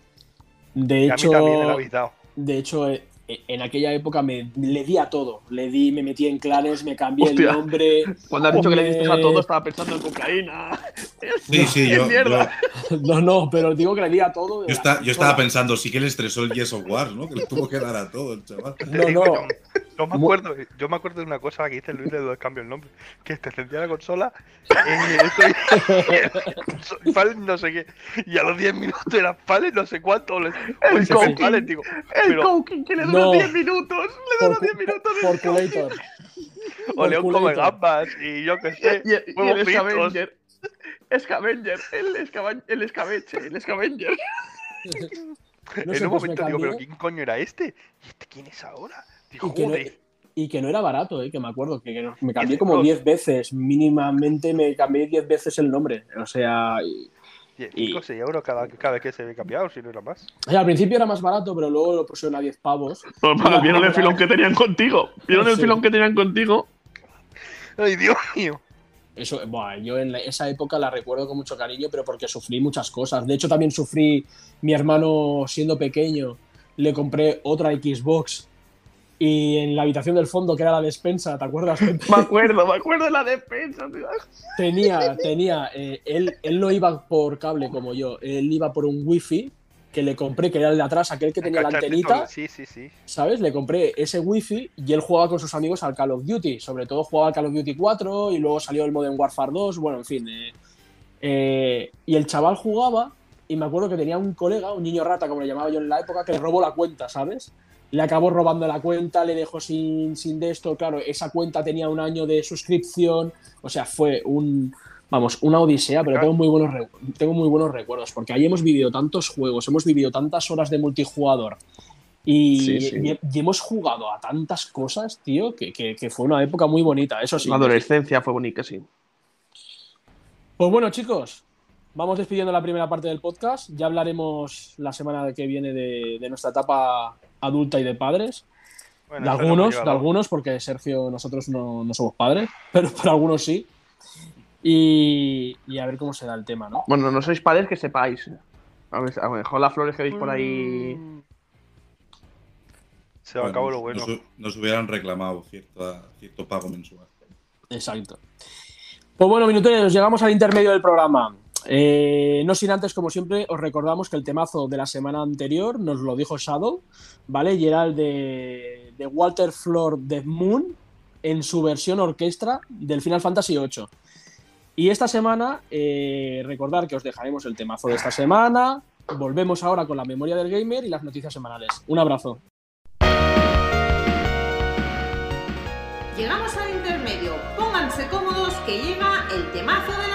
B: De
D: Y a mí también me lo
B: hecho, de hecho eh, en aquella época me, le di a todo. Le di, me metí en clanes, me cambié
C: Hostia.
B: el nombre.
C: Cuando has dicho que le diste a todo, estaba pensando en cocaína. [laughs]
E: Sí, sí,
C: ¡Qué
E: yo,
B: No, no, pero digo que le di a todo.
E: yo esta- yo estaba pensando, sí que le estresó el Yes of War, ¿no? Que le tuvo que dar a todo el chaval.
B: No, no.
D: Yo, me acuerdo, yo me acuerdo de una cosa que dice Luis de cambio el nombre. Que te encendía la consola, eh, estoy- [laughs] Fallen no sé qué. Y a los 10 minutos era Fallen no sé cuánto. Les,
C: El Coking.
D: Fallen, digo.
C: El
D: Pero,
C: coaching que le
B: No.
C: dura 10 minutos. Le dura
B: Por,
C: 10 minutos. el
B: por Culator.
D: o León come gambas y yo qué sé.
C: Y, y- y el. Scavenger. Scavenger, el, escava- el escabeche, el Scavenger. [laughs]
B: No
D: en
B: sé,
D: un
B: pues me
D: momento digo, ¿pero quién coño era este? ¿Y este quién es ahora?
B: Y que, no, y que no era barato, ¿eh? que me acuerdo, que, que no- me cambié como
D: euros.
B: 10 veces, mínimamente me cambié 10 veces el nombre. O sea, y-
D: 5 o 6 euros cada, cada vez que se ve cambiado, si no era más.
B: o sea, al principio era más barato, pero luego lo pusieron a 10 pavos.
C: Pues, Vieron el filón que tenían contigo. Vieron el filón que tenían contigo.
D: Ay, Dios mío.
B: Eso, buah, yo en la- esa época la recuerdo con mucho cariño, pero porque sufrí muchas cosas. De hecho, también sufrí, mi hermano siendo pequeño, le compré otra Xbox y en la habitación del fondo, que era la despensa, ¿te acuerdas? [laughs]
C: Me acuerdo, me acuerdo de la defensa. tío.
B: tenía, tenía, eh, él, él no iba por cable como yo, él iba por un wifi que le compré, que era el de atrás, aquel que tenía la antenita,
D: todo, Sí, sí, sí.
B: ¿sabes? Le compré ese wifi y él jugaba con sus amigos al Call of Duty, sobre todo jugaba al Call of Duty 4 y luego salió el Modern Warfare 2, bueno, en fin. eh, eh, y el chaval jugaba y me acuerdo que tenía un colega, un niño rata, como le llamaba yo en la época, que le robó la cuenta, ¿sabes? Le acabó robando la cuenta, le dejó sin, sin de esto, claro, esa cuenta tenía un año de suscripción, o sea, fue un, vamos, una odisea, pero tengo muy buenos, tengo muy buenos recuerdos, porque ahí hemos vivido tantos juegos, hemos vivido tantas horas de multijugador y,
C: Sí, sí.
B: y- y hemos jugado a tantas cosas, tío, que, que- que fue una época muy bonita, eso sí.
C: La adolescencia fue bonita, sí.
B: Pues bueno, chicos, vamos despidiendo la primera parte del podcast. Ya hablaremos la semana que viene de, de nuestra etapa adulta y de padres.
D: Bueno,
B: de algunos, de algunos, porque Sergio, nosotros no, no somos padres, [laughs] pero para algunos sí. Y, y a ver cómo se da el tema, ¿no?
C: Bueno, no sois padres que sepáis. A, ver, a lo mejor las flores que veis por ahí.
D: Mm. Se me acabó lo bueno.
E: Nos, nos hubieran reclamado cierta, cierto pago mensual.
B: Exacto. Pues bueno, minuteros, llegamos al intermedio del programa. Eh, no sin antes, como siempre, os recordamos que el temazo de la semana anterior nos lo dijo Shadow, ¿vale? Y era el de, Walter Flor de Moon en su versión orquestra del Final Fantasy VIII. Y esta semana, eh, recordar que os dejaremos el temazo de esta semana. Volvemos ahora con la memoria del gamer y las noticias semanales. Un abrazo.
A: Llegamos al intermedio. Pónganse cómodos que llega el temazo de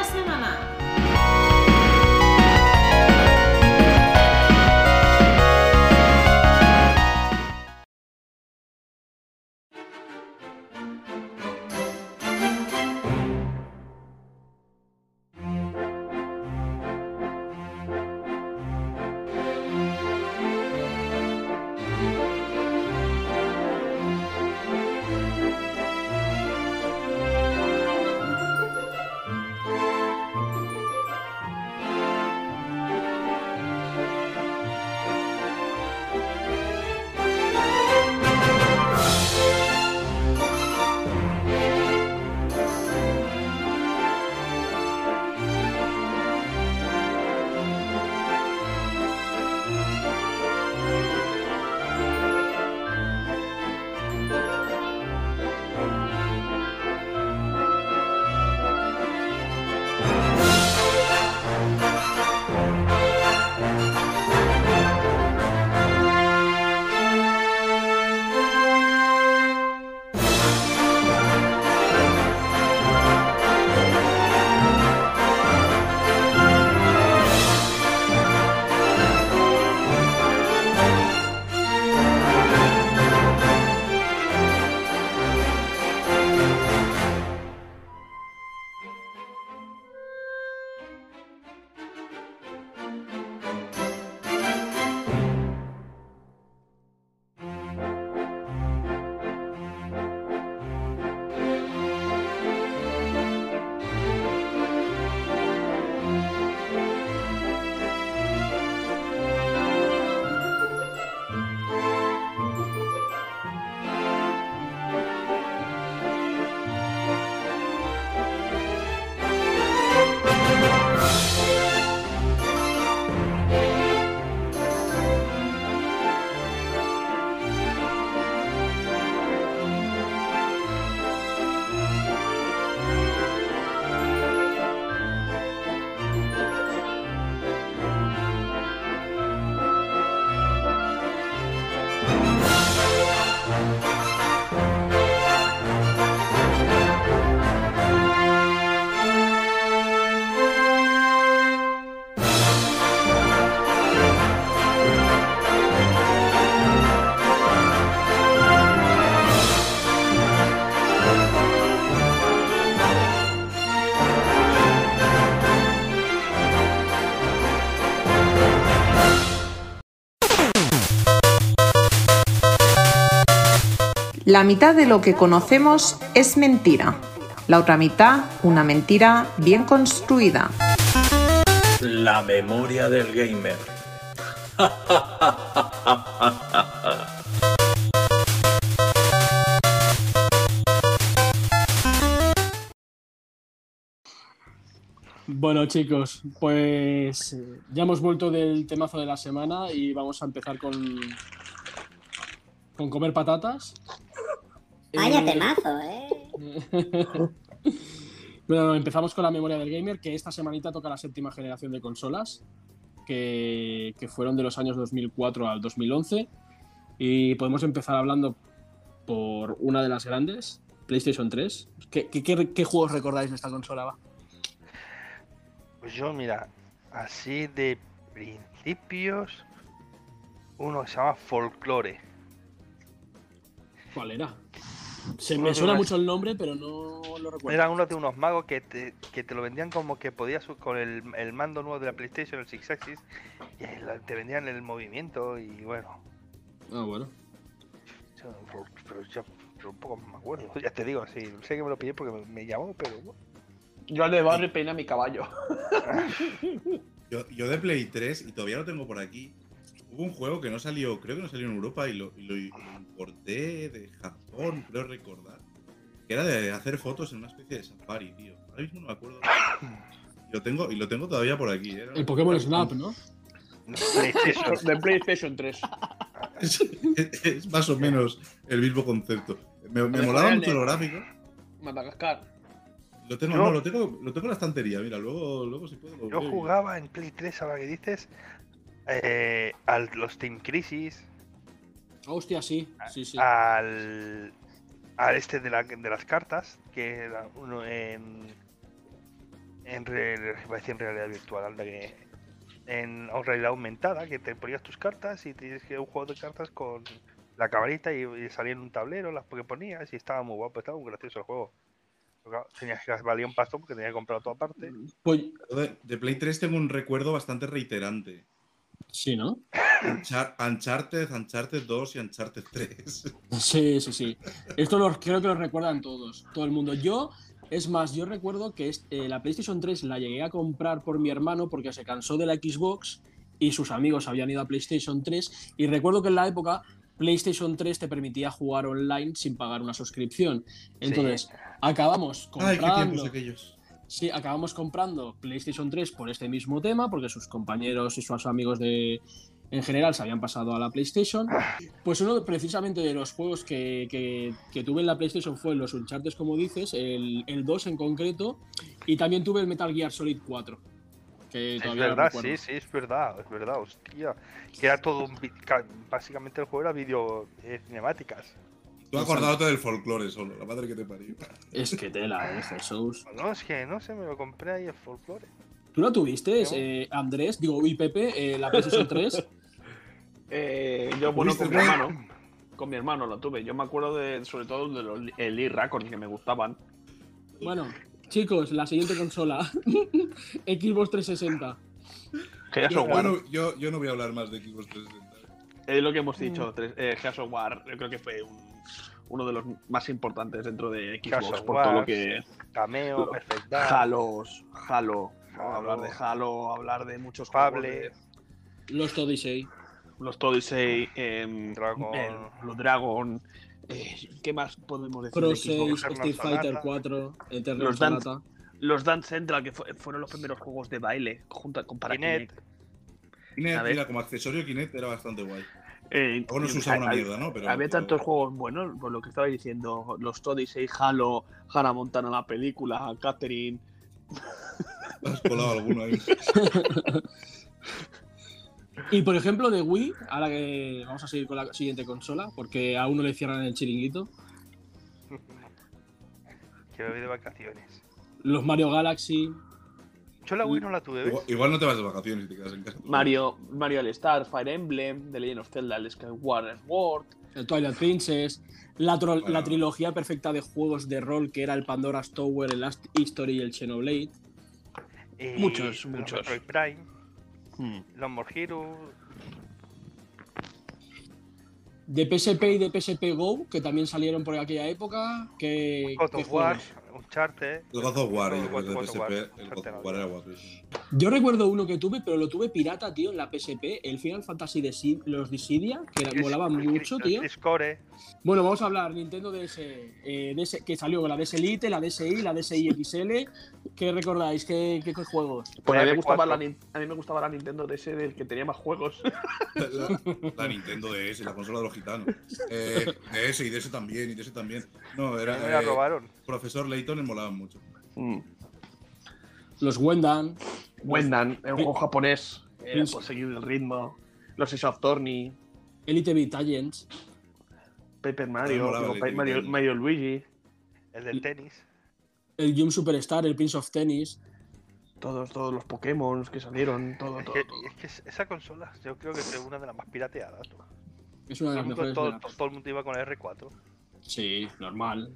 A: La mitad de lo que conocemos es mentira. La otra mitad, una mentira bien construida.
H: La memoria del gamer.
B: Bueno, chicos, pues eh, ya hemos vuelto del temazo de la semana y vamos a empezar con, con comer patatas.
I: Vaya
B: Eh,
I: temazo, ¿eh? [laughs]
B: Bueno, empezamos con la memoria del gamer, que esta semanita toca la séptima generación de consolas, que, que fueron de los años 2004 al 2011. Y podemos empezar hablando por una de las grandes, PlayStation 3. ¿Qué, qué- qué- qué juegos recordáis de esta consola? Va?
D: Pues yo, mira, así de principios, uno que se llama Folklore.
B: ¿Cuál era? Se me suena mucho el nombre, pero no lo recuerdo.
D: Eran unos de unos magos que te, que te lo vendían como que podías con el, el mando nuevo de la PlayStation, el Six Axis, y te vendían el movimiento y bueno,
B: Ah, bueno.
D: yo- pero ya pero un poco me acuerdo, [laughs] ya te digo, sí, sé que me lo pillé porque me, me llamó, pero bueno.
C: Yo al de barrio peina mi caballo. [laughs] [laughs]
E: Yo, yo de Play 3, y todavía lo tengo por aquí, hubo un juego que no salió, creo que no salió en Europa, y lo, y lo importé de Japón, creo recordar. Que era de hacer fotos en una especie de safari, tío. Ahora mismo no me acuerdo. [coughs] Lo tengo, y lo tengo todavía por aquí. ¿eh?
B: El Pokémon Snap, ¿no?
D: PlayStation.
C: De PlayStation 3.
E: Es, es más o menos el mismo concepto. Me, me molaba
C: el
E: mucho lo gráfico.
C: Madagascar.
E: Lo tengo, no, lo tengo, lo tengo en la estantería. Mira, luego, luego si puedo. lo
D: Yo jugaba en Play 3, ahora que dices, eh, a los Team Crisis,
B: Hostia, sí. Sí, sí.
D: al, al este de, la- de las cartas, que era uno en. En, en realidad virtual, que. En realidad aumentada, que te ponías tus cartas y tienes que un juego de cartas con la camarita y, y salía en un tablero las que ponías y estaba muy guapo, estaba muy gracioso el juego. Claro, tenías que valía un pastón porque tenía que comprar todo aparte.
B: Pues,
E: De, de Play 3 tengo un recuerdo bastante reiterante.
B: Sí, ¿no?
E: Unchar- Uncharted, Uncharted 2 y Uncharted 3.
B: Sí, sí, sí. Esto lo, creo que lo recuerdan todos, todo el mundo. Yo, es más, yo recuerdo que es- eh, la PlayStation 3 la llegué a comprar por mi hermano porque se cansó de la Xbox y sus amigos habían ido a PlayStation 3 y recuerdo que en la época PlayStation 3 te permitía jugar online sin pagar una suscripción. Entonces, acabamos
E: Ay, qué
B: comprando...
E: tiempos aquellos.
B: Sí, acabamos comprando PlayStation 3 por este mismo tema, porque sus compañeros y sus amigos de, en general se habían pasado a la PlayStation. Pues uno precisamente de los juegos que, que- que tuve en la PlayStation fue los Uncharted, como dices, el, el 2 en concreto, y también tuve el Metal Gear Solid 4. Que
D: Es verdad, sí, sí, es verdad, es verdad, hostia. Que era todo un. Básicamente el juego era vídeo eh, cinemáticas.
E: Tú acordándote del folclore solo, la madre que te parió.
B: Es que tela, eh, Jesús. [laughs]
D: No, es que no sé, me lo compré ahí el folclore.
B: ¿Tú la tuviste, eh, Andrés? Digo, y Pepe, eh, la PlayStation 3. [laughs]
C: Eh, yo, bueno,
E: ¿Tuviste,
C: con mi hermano. Con mi hermano lo tuve. Yo me acuerdo de, sobre todo de los el Lee Records que me gustaban.
B: bueno, chicos, la siguiente consola. [laughs] Xbox 360.
C: Que ya
E: Yo,
C: son
E: yo
C: War.
E: yo- yo no voy a hablar más de Xbox 360.
C: Es lo que hemos dicho. tres- eh, Gears of War, yo creo que fue un- uno de los más importantes dentro de Xbox por todo lo que.
D: Cameo, Perfect Dark,
C: Halos, Halo. Hablar de Halo, hablar de muchos
D: Fable,
C: juegos
B: Los Odyssey.
C: los Todisei, em,
D: Dragon.
C: eh, los Dragon. eh, ¿Qué más podemos decir?
B: Pro
C: de
B: 6,
C: Xbox?
D: Eternal
B: Street Fighter
D: Sonata.
B: 4, Eternal
C: Los Dance-. Los Dance Central, que fue- fueron los primeros juegos de baile junto con para
D: Kinect.
E: Mira, como accesorio Kinect era bastante guay.
C: Eh,
E: se usaba una
C: hay-
E: mierda, ¿no? Pero,
C: Había
E: pero-
C: tantos juegos buenos, por lo que estaba diciendo, los Todisei, Halo, Hannah Montana la película, Catherine. [laughs]
E: Has colado alguno ahí.
B: Y por ejemplo, de Wii, ahora que vamos a seguir con la siguiente consola, porque a uno le cierran el chiringuito.
D: que me voy de vacaciones.
B: Los Mario Galaxy.
D: Yo la Wii no la tuve, ¿ves?
E: Igual, igual no te vas de vacaciones y te quedas en casa.
C: Mario, Mario All Stars, Fire Emblem, The Legend of Zelda, el Skyward Sword.
B: el Twilight Princess, la, tro-
E: Bueno.
B: la trilogía perfecta de juegos de rol que era el Pandora's Tower, el Last History y el Xenoblade.
D: Y
C: Muchos,
D: los
C: muchos.
D: Metroid Prime, los More Heroes,
B: De PSP y de PSP Go, que también salieron por aquella época. Que,
D: God of War, Uncharted.
E: El God of War y
D: God-
E: el
D: War,
E: PSP, el God of. War era guapísimo.
B: Yo recuerdo uno que tuve, pero lo tuve pirata, tío, en la PSP. El Final Fantasy de Si- los Dissidia, que era- molaban mucho, tío.
D: Discore,
B: Bueno, vamos a hablar Nintendo DS, eh, DS que salió con la DS Lite, la DSi, la DSi XL. ¿Qué recordáis? ¿Qué, qué juegos?
C: Pues a mí, me
D: R4.
C: gustaba la, Nin- a mí me gustaba la Nintendo DS del que tenía más juegos.
E: La, la Nintendo DS, la consola de los gitanos. Eh, DS y DS también, y DS también. No, era.
D: me la
E: eh,
D: robaron.
E: Profesor Layton me molaban mucho.
B: Los Wendan.
C: Wendan, un juego japonés. eh,
B: Prince-
C: por seguir el ritmo. Los Ace of Attorney,
B: Elite Beat Agents.
C: Paper Mario,
E: molaba
C: digo,
E: el
C: Pa-
E: Elite
C: Mario, Luigi.
D: El del tenis.
B: El Jump Superstar, el Prince of Tennis.
C: Todos, todos los Pokémon que salieron, todo,
D: Es
C: todo,
D: que,
C: todo.
D: es que es- esa consola yo creo que es una de las más pirateadas. ¿no?
B: Es una de
D: Todo,
B: las
D: el
B: mejores.
D: todo-
B: de las-
D: todo- todo el mundo iba con el R4.
B: Sí, normal.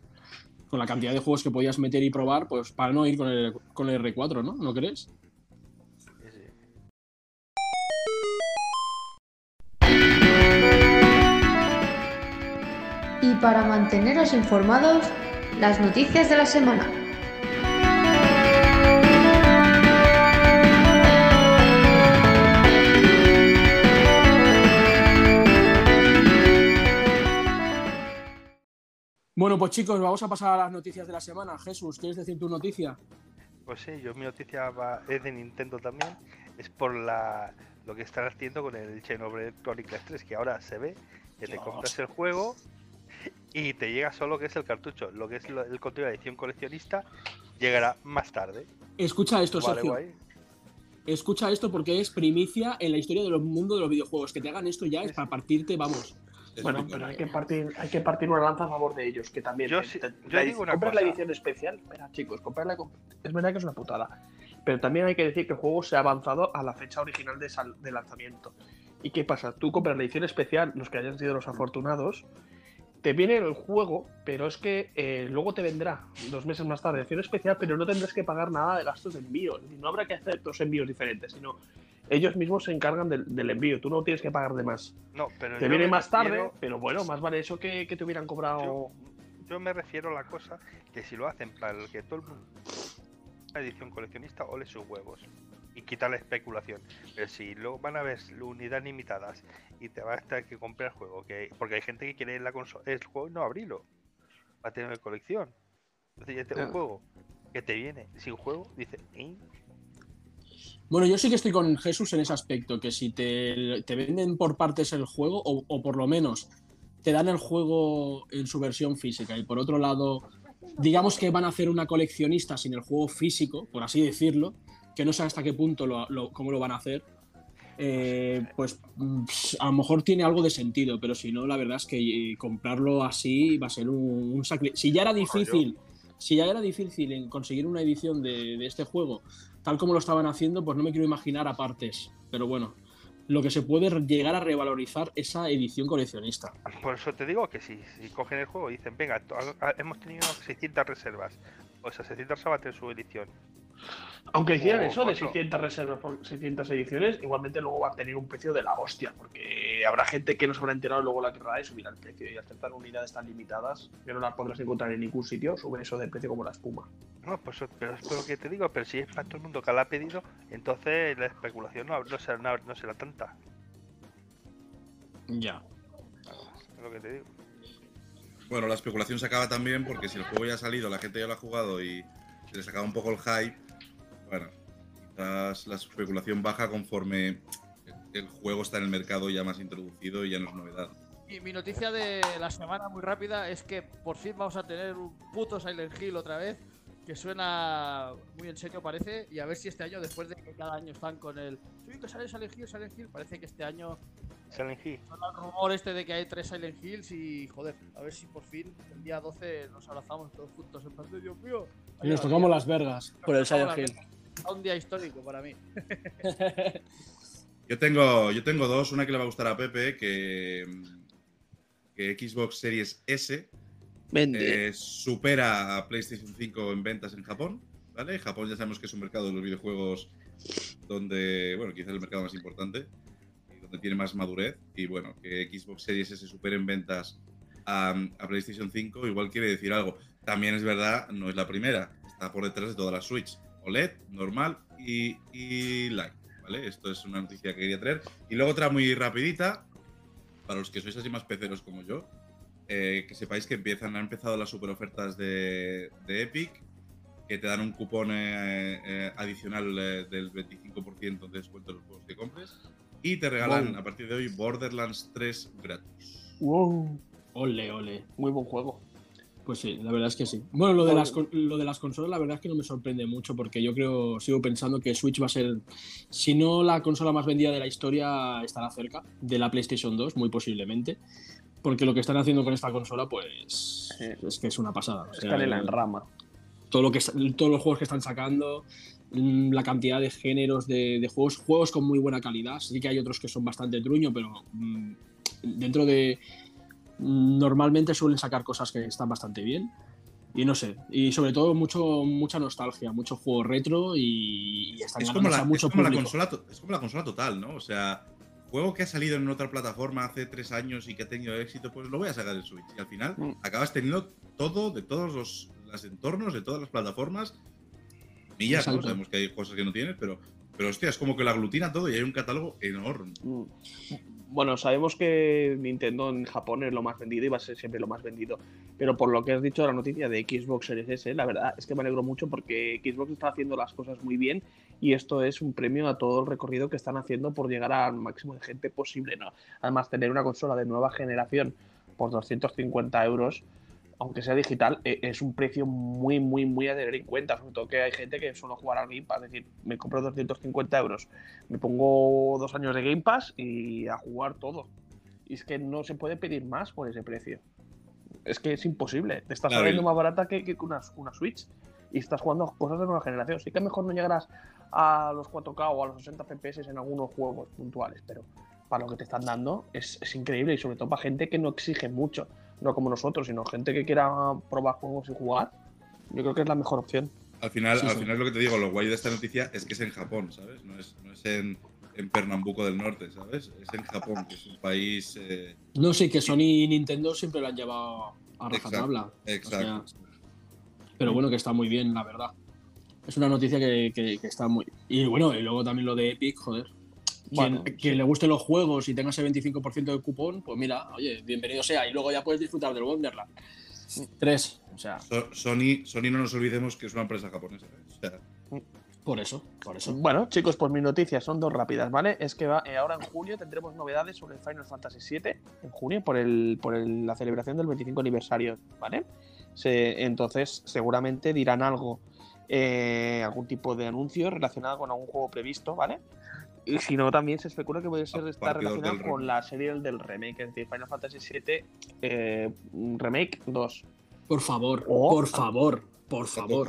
B: Con la cantidad de juegos que podías meter y probar, pues para no ir con el, con el R4, ¿no? ¿No crees?
J: Y para manteneros informados, las noticias de la semana.
B: Bueno, pues chicos, vamos a pasar a las noticias de la semana. Jesús, ¿quieres decir tu noticia?
D: Pues sí, yo mi noticia va, es de Nintendo también. Es por la lo que están haciendo con el Xenoblade Chronicles 3, que ahora se ve que te compras el juego y te llega solo que es el cartucho. Lo que es lo- el contenido de edición coleccionista llegará más tarde.
B: Escucha esto,
D: Vale,
B: Sergio.
D: guay.
B: Escucha esto porque es primicia en la historia del mundo de los videojuegos. Que te hagan esto ya es para partirte, vamos.
E: Es
C: Bueno, pero hay que partir, hay que partir una lanza a favor de ellos, que también.
D: Yo
C: te-
D: sí-
C: te-
D: yo
C: la
D: digo
C: edición-
D: una
C: compras la
D: cosa.
C: edición especial. Espera, chicos, comprarla. Es verdad que es una putada. Pero también hay que decir que el juego se ha avanzado a la fecha original de, sal- de lanzamiento. ¿Y qué pasa? Tú compras la edición especial, los que hayan sido los afortunados, te viene el juego, pero es que eh, luego te vendrá dos meses más tarde edición especial, pero no tendrás que pagar nada de gastos de envío. No habrá que hacer dos envíos diferentes, sino ellos mismos se encargan del, del envío. Tú no tienes que pagar de más.
D: No, pero
C: Te viene más tarde,
D: refiero-
C: pero bueno, más vale eso que, que te hubieran cobrado.
D: Yo, yo me refiero a la cosa que si lo hacen para el que todo el mundo la edición coleccionista ole sus huevos y quita la especulación. Pero si luego van a ver unidades limitadas y te vas a tener que comprar el juego, que porque hay gente que quiere la consola, el juego y no abrirlo, va a tener colección. Entonces ya te un
C: Ya.
D: juego que te viene sin juego, dice, "¿Eh?
B: Bueno, yo sí que estoy con Jesús en ese aspecto, que si te, te venden por partes el juego, o, o por lo menos te dan el juego en su versión física, y por otro lado, digamos que van a hacer una coleccionista sin el juego físico, por así decirlo, que no sé hasta qué punto lo, lo- cómo lo van a hacer, eh, pues a lo mejor tiene algo de sentido, pero si no, la verdad es que eh, comprarlo así va a ser un, un sacri- Si ya era difícil, si ya era difícil en conseguir una edición de, de este juego, tal como lo estaban haciendo, pues no me quiero imaginar a partes. Pero bueno, lo que se puede llegar a revalorizar esa edición coleccionista.
D: Por eso te digo que si, cogen el juego y dicen, venga, hemos tenido 600 reservas, o sea, 600 reservas tener su edición.
C: Aunque hicieran
D: o
C: eso de
D: otro.
C: 600 reservas por 600 ediciones, igualmente luego va a tener un precio de la hostia, porque habrá gente que no se habrá enterado y luego la querrá y subirá el precio. Y al aceptar unidades tan limitadas, que no las podrás encontrar en ningún sitio, sube eso de precio como la espuma.
D: No, pues pero es lo que te digo, pero si es para todo el mundo que la ha pedido, entonces la especulación no, no, será, no, no será tanta.
B: Ya.
D: Es lo que te digo.
E: Bueno, la especulación se acaba también porque si el juego ya ha salido, la gente ya lo ha jugado y se les acaba un poco el hype, bueno, quizás la especulación baja conforme el juego está en el mercado ya más introducido y ya no es novedad.
F: Y mi noticia de la semana muy rápida es que por fin vamos a tener un puto Silent Hill otra vez, que suena muy en serio parece, y a ver si este año, después de que cada año están con el sí, que sale Silent Hill, Silent Hill, parece que este año
D: Silent Hill.
F: el rumor este de que hay tres Silent Hills y joder, a ver si por fin el día 12 nos abrazamos todos juntos en plan de Dios mío.
B: Y nos tocamos las vergas por el Silent Hill.
F: Un día histórico para mí.
E: Yo tengo, yo tengo dos, una que le va a gustar a Pepe, que, que Xbox Series S
C: Vende.
E: eh, supera a PlayStation 5 en ventas en Japón, ¿vale? Japón ya sabemos que es un mercado de los videojuegos donde, bueno, quizás el mercado más importante y donde tiene más madurez. Y bueno, que Xbox Series S supere en ventas a, a PlayStation 5 igual quiere decir algo. También es verdad, no es la primera, está por detrás de todas las Switch. OLED, normal y, y Lite, ¿vale? Esto es una noticia que quería traer. Y luego otra muy rapidita, para los que sois así más peceros como yo, eh, que sepáis que empiezan, han empezado las super ofertas de, de Epic, que te dan un cupón eh, eh, adicional eh, del 25% de descuento en los juegos que compres y te regalan
C: Wow.
E: a partir de hoy Borderlands 3 gratis.
C: Wow,
B: Ole, ole.
C: muy buen juego.
B: Pues sí, la verdad es que sí. Bueno, lo de, las, lo de las consolas, la verdad es que no me sorprende mucho porque yo creo, sigo pensando que Switch va a ser, si no la consola más vendida de la historia, estará cerca de la PlayStation 2, muy posiblemente. Porque lo que están haciendo con esta consola, pues
C: Sí.
B: es que es una pasada. O sea,
C: Están en la rama.
B: todo lo que todos los juegos que están sacando, mm, la cantidad de géneros de, de juegos, juegos con muy buena calidad. Sí que hay otros que son bastante truño, pero mm, dentro de normalmente suelen sacar cosas que están bastante bien. Y no sé, y sobre todo mucho mucha nostalgia, mucho juego retro y, y están
E: Es como, la,
B: a mucho
E: es, como la consola, es como la consola total, ¿no? O sea, juego que ha salido en otra plataforma hace tres años y que ha tenido éxito, pues lo voy a sacar en Switch. Y al final
C: Mm.
E: acabas teniendo todo de todos los, los entornos, de todas las plataformas. Millas, ¿no? Sabemos que hay cosas que no tienes, pero Pero hostia, es como que lo aglutina todo y hay un catálogo enorme.
C: Mm. Bueno, sabemos que Nintendo en Japón es lo más vendido y va a ser siempre lo más vendido. Pero por lo que has dicho de la noticia de Xbox Series S, la verdad es que me alegro mucho porque Xbox está haciendo las cosas muy bien y esto es un premio a todo el recorrido que están haciendo por llegar al máximo de gente posible. ¿no? Además, tener una consola de nueva generación por 250 euros, aunque sea digital, e- es un precio muy, muy, muy a tener en cuenta. Sobre todo que hay gente que solo jugar al Game Pass. Es decir, me compro 250 euros, me pongo dos años de Game Pass y a jugar todo. Y es que no se puede pedir más por ese precio. Es que es imposible. Te estás saliendo más barata que, que una, una Switch. Y estás jugando cosas de nueva generación. Sí que mejor no llegarás a los 4K o a los 60 FPS en algunos juegos puntuales, pero para lo que te están dando es, es increíble y sobre todo para gente que no exige mucho, no como nosotros, sino gente que quiera probar juegos y jugar. Yo creo que es la mejor opción.
E: Al final,
B: Sí,
E: al
B: sí.
E: final lo que te digo, lo guay de esta noticia es que es en Japón, ¿sabes? No es, no es en, en Pernambuco del Norte, ¿sabes? Es en Japón, que es un país. eh,
B: No sé, que Sony y Nintendo siempre lo han llevado a rajatabla.
E: exacto.
B: O sea, pero bueno, que está muy bien, la verdad. Es una noticia que, que- que está muy. Y bueno, y luego también lo de Epic, joder.
C: Bueno,
B: quien, quien le gusten los juegos y tenga ese 25% de cupón, pues mira, oye, bienvenido sea. Y luego ya puedes disfrutar del Wonderland. Tres, o sea,
E: So- Sony, Sony no nos olvidemos que es una empresa japonesa. ¿eh? O sea,
B: por eso, por eso.
C: Bueno, chicos, pues mis noticias son dos rápidas, ¿vale? Es que va- eh, ahora en julio tendremos novedades sobre Final Fantasy VII, en junio, por, el, por el- la celebración del 25 aniversario, ¿vale? Se- entonces, seguramente dirán algo, eh, algún tipo de anuncio relacionado con algún juego previsto, ¿vale? Y si no, también se especula que puede ser estar relacionado con la serie del remake, es decir, Final Fantasy VII eh, Remake 2.
B: Por favor, por favor, por favor.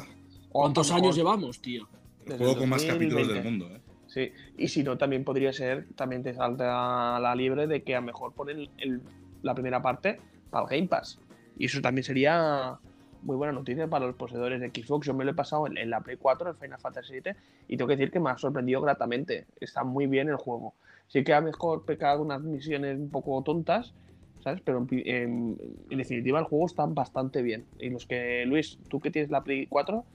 B: ¿Cuántos años llevamos, tío?
E: el juego con más capítulos
C: 2020.
E: del mundo, ¿eh?
C: Sí, y si no, también podría ser, también te salta la libre de que a lo mejor ponen el- la primera parte para el Game Pass. Y eso también sería muy buena noticia para los poseedores de Xbox. Yo me lo he pasado en, la Play 4, el Final Fantasy VII, y tengo que decir que me ha sorprendido gratamente. Está muy bien el juego. Sí que a mejor peca de unas misiones un poco tontas, ¿sabes? Pero en definitiva el juego está bastante bien. Y los que, Luis, tú que tienes la Play 4,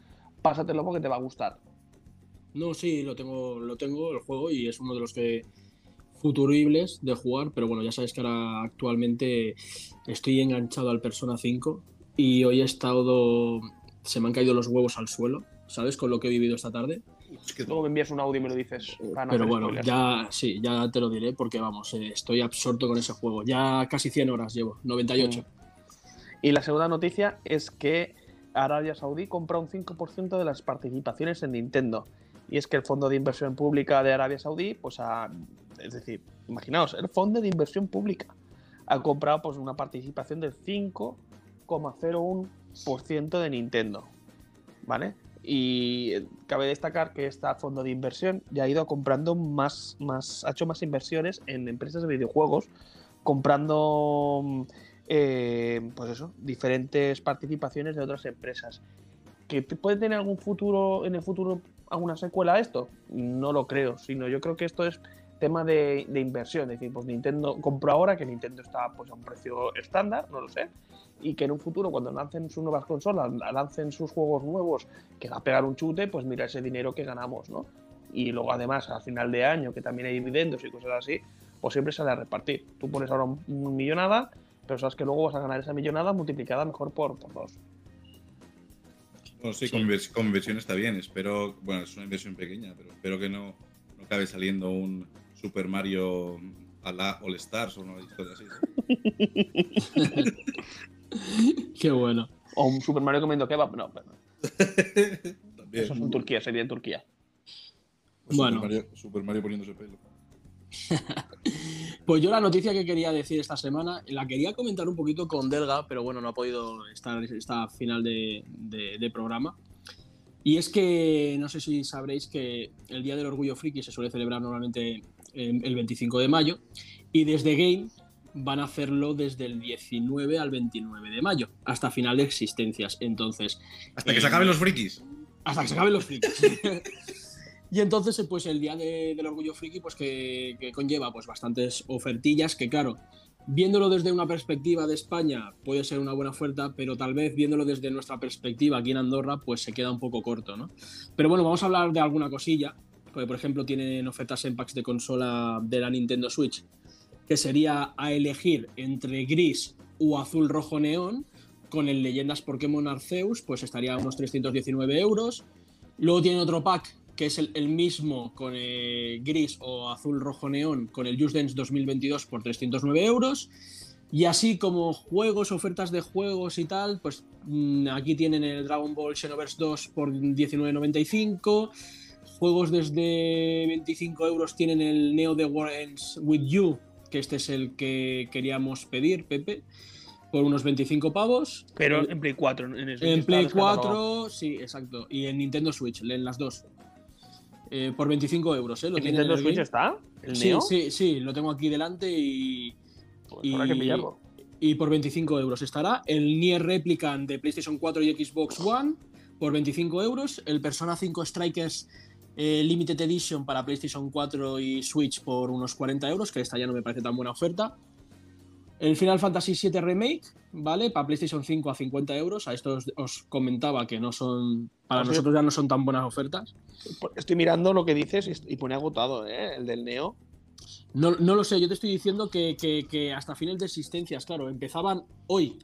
C: pásatelo porque te va a gustar.
B: No, sí, lo tengo, lo tengo el juego y es uno de los que futuribles de jugar, pero bueno, ya sabes que ahora actualmente estoy enganchado al Persona 5 y hoy he estado, se me han caído los huevos al suelo, ¿sabes? Con lo que he vivido esta tarde.
E: Es que
C: Luego me envías un audio y me lo dices. para no
B: Pero bueno,
C: spoilers.
B: ya sí, ya te lo diré porque vamos, eh, estoy absorto con ese juego. Ya casi 100 horas llevo, 98.
C: Y la segunda noticia es que Arabia Saudí compra un 5% de las participaciones en Nintendo. Y es que el Fondo de Inversión Pública de Arabia Saudí, pues ha, es decir, imaginaos, el Fondo de Inversión Pública ha comprado pues una participación del 5,01% de Nintendo. ¿Vale? Y cabe destacar que este fondo de inversión ya ha ido comprando más, más, ha hecho más inversiones en empresas de videojuegos, comprando mm, eh, pues eso, diferentes participaciones de otras empresas. ¿Que puede tener algún futuro, en el futuro, alguna secuela a esto? No lo creo, sino yo creo que esto es tema de, de inversión. Es decir, pues Nintendo compró ahora, que Nintendo está pues, a un precio estándar, no lo sé, y que en un futuro, cuando lancen sus nuevas consolas, lancen sus juegos nuevos, que va a pegar un chute, pues mira ese dinero que ganamos, ¿no? Y luego además, al final de año, que también hay dividendos y cosas así, pues siempre sale a repartir. Tú pones ahora un, un millonada, pero sabes que luego vas a ganar esa millonada multiplicada mejor por, por dos.
E: Bueno, sí,
B: Sí.
E: Con inversión está bien. Espero, bueno, es una inversión pequeña, pero espero que no, no acabe saliendo un Super Mario a la All Stars o una historia así. [laughs]
B: Qué bueno.
C: O un Super Mario comiendo kebab, no, pero [laughs]
E: También.
C: eso es en Turquía, sería en Turquía.
E: Pues
B: Bueno.
E: Super Mario, Super Mario poniéndose pelo. [laughs]
B: Pues yo la noticia que quería decir esta semana, la quería comentar un poquito con Delga, pero bueno, no ha podido estar esta final de, de- de programa. Y es que no sé si sabréis que el Día del Orgullo Friki se suele celebrar normalmente en- el 25 de mayo y desde Game van a hacerlo desde el 19 al 29 de mayo, hasta final de existencias. Entonces,
E: Hasta que
B: Eh,
E: se acaben los frikis.
B: hasta que se acaben los frikis. [laughs] y entonces, eh, pues el día de- del orgullo friki, pues que, que conlleva pues bastantes ofertillas que, claro, viéndolo desde una perspectiva de España puede ser una buena oferta, pero tal vez viéndolo desde nuestra perspectiva aquí en Andorra, pues se queda un poco corto, ¿no? Pero bueno, vamos a hablar de alguna cosilla porque por ejemplo tienen ofertas en packs de consola de la Nintendo Switch, que sería a elegir entre gris o azul rojo neón, con el Leyendas Pokémon Arceus, pues estaría a unos 319 euros. Luego tiene otro pack que es el, el mismo con eh, gris o azul rojo neón, con el Just Dance 2022 por 309 euros. Y así como juegos, ofertas de juegos y tal, pues mm, aquí tienen el Dragon Ball Xenoverse 2 por 19.95. Juegos desde 25 euros tienen el Neo The War Ends With You, que este es el que queríamos pedir, Pepe, por unos 25 pavos.
C: Pero
B: El-
C: en Play 4. En, el
B: en Play
C: descatalogado.
B: 4, sí, exacto. Y en Nintendo Switch, en las dos. Eh, por 25 euros, ¿eh? Lo
C: ¿En Nintendo Switch
B: game.
C: está? ¿El
B: Sí,
C: Neo?
B: sí, sí, lo tengo aquí delante y,
C: Pues habrá que
B: y-
C: pillarlo.
B: y por 25 euros estará el Nier Replicant de PlayStation 4 y Xbox One por 25 euros, el Persona 5 Strikers eh, Limited Edition para PlayStation 4 y Switch por unos 40 euros, que esta ya no me parece tan buena oferta. El Final Fantasy VII Remake, ¿vale? Para PlayStation 5 a 50 euros. A esto os, os comentaba que no son. Para nosotros ya no son tan buenas ofertas.
C: Estoy mirando lo que dices y- pone agotado, ¿eh? El del Neo.
B: No, no lo sé, yo te estoy diciendo que, que- que hasta fines de existencias, claro, empezaban hoy.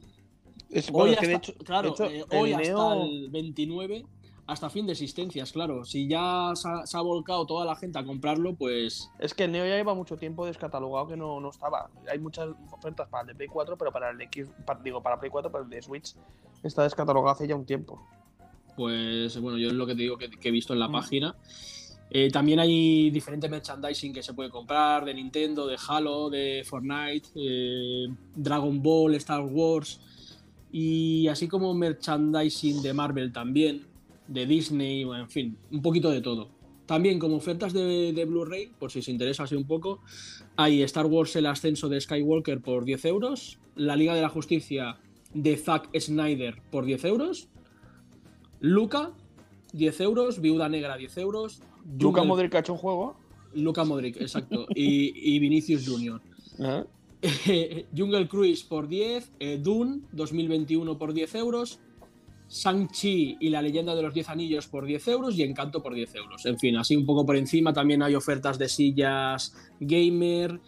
C: Es,
B: Hoy
C: que de
B: hasta,
C: hecho,
B: claro,
C: de hecho,
B: eh,
C: el
B: hoy hasta
C: Neo-
B: el 29, hasta fin de existencias, claro. Si ya se ha, se ha volcado toda la gente a comprarlo, pues
C: Es que el Neo ya lleva mucho tiempo descatalogado que no, no estaba. Hay muchas ofertas para el de Play 4, pero para el de X, pa- digo, para Play 4, pero el de Switch está descatalogado hace ya un tiempo.
B: Pues bueno, yo es lo que te digo que, que he visto en la
C: Mm.
B: página. Eh, también hay diferente merchandising que se puede comprar de Nintendo, de Halo, de Fortnite, eh, Dragon Ball, Star Wars y así como merchandising de Marvel también, de Disney, bueno, en fin, un poquito de todo. También como ofertas de, de Blu-ray, por si os interesa así un poco, hay Star Wars El Ascenso de Skywalker por 10 euros, La Liga de la Justicia de Zack Snyder por 10 euros, Luca, 10 euros. Viuda Negra, 10 euros. Jungle-
C: Modric ha hecho un juego.
B: Luka Modric, exacto. y, y Vinicius Junior.
C: ¿eh? [laughs] [laughs]
B: Jungle Cruise por 10. eh, Dune 2021 por 10 euros. Shang-Chi y la leyenda de los 10 anillos por 10 euros y Encanto por 10 euros. En fin, así un poco por encima también hay ofertas de sillas gamer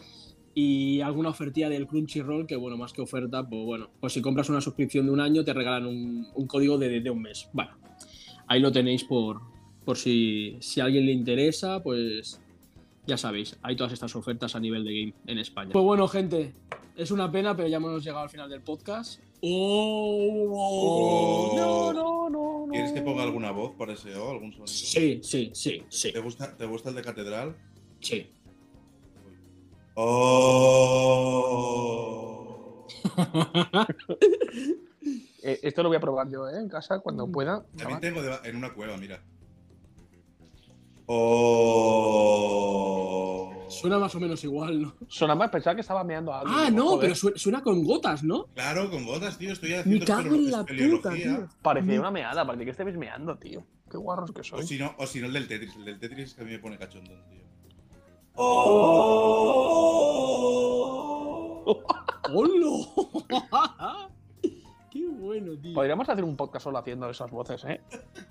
B: y alguna ofertilla del Crunchyroll que, bueno, más que oferta, pues bueno, pues si compras una suscripción de un año te regalan un, código de, de un mes. Bueno, ahí lo tenéis por, por si, si a alguien le interesa, pues ya sabéis, hay todas estas ofertas a nivel de game en España. Pues bueno, gente, es una pena, pero ya hemos llegado al final del podcast. ¡Oh!
E: No,
C: no, no,
E: ¿Quieres que ponga alguna voz para ese o algún sonido?
B: Sí, sí, sí, sí.
E: ¿Te gusta, ¿Te gusta el de catedral?
B: Sí.
E: Oh. [laughs]
C: Eh, esto lo voy a probar yo, ¿eh? En casa, cuando pueda.
E: También tengo en una cueva, mira. Oh.
B: Suena más o menos igual, ¿no?
C: Suena más, pensaba que estaba meando a alguien.
B: Ah, no,
C: joder,
B: pero su- suena con gotas, ¿no?
E: Claro, con gotas, tío. Estoy
B: Me
E: haciendo
B: cago en la puta, tío.
C: Parecía una meada, parecía que estabais meando, tío. Qué guarros que
E: O
C: sois.
E: si no, o si no el del Tetris. El del Tetris es que a mí me pone cachondón, tío.
B: ¡Hola! [laughs] ¡Qué bueno, tío!
C: Podríamos hacer un podcast solo haciendo esas voces, ¿eh?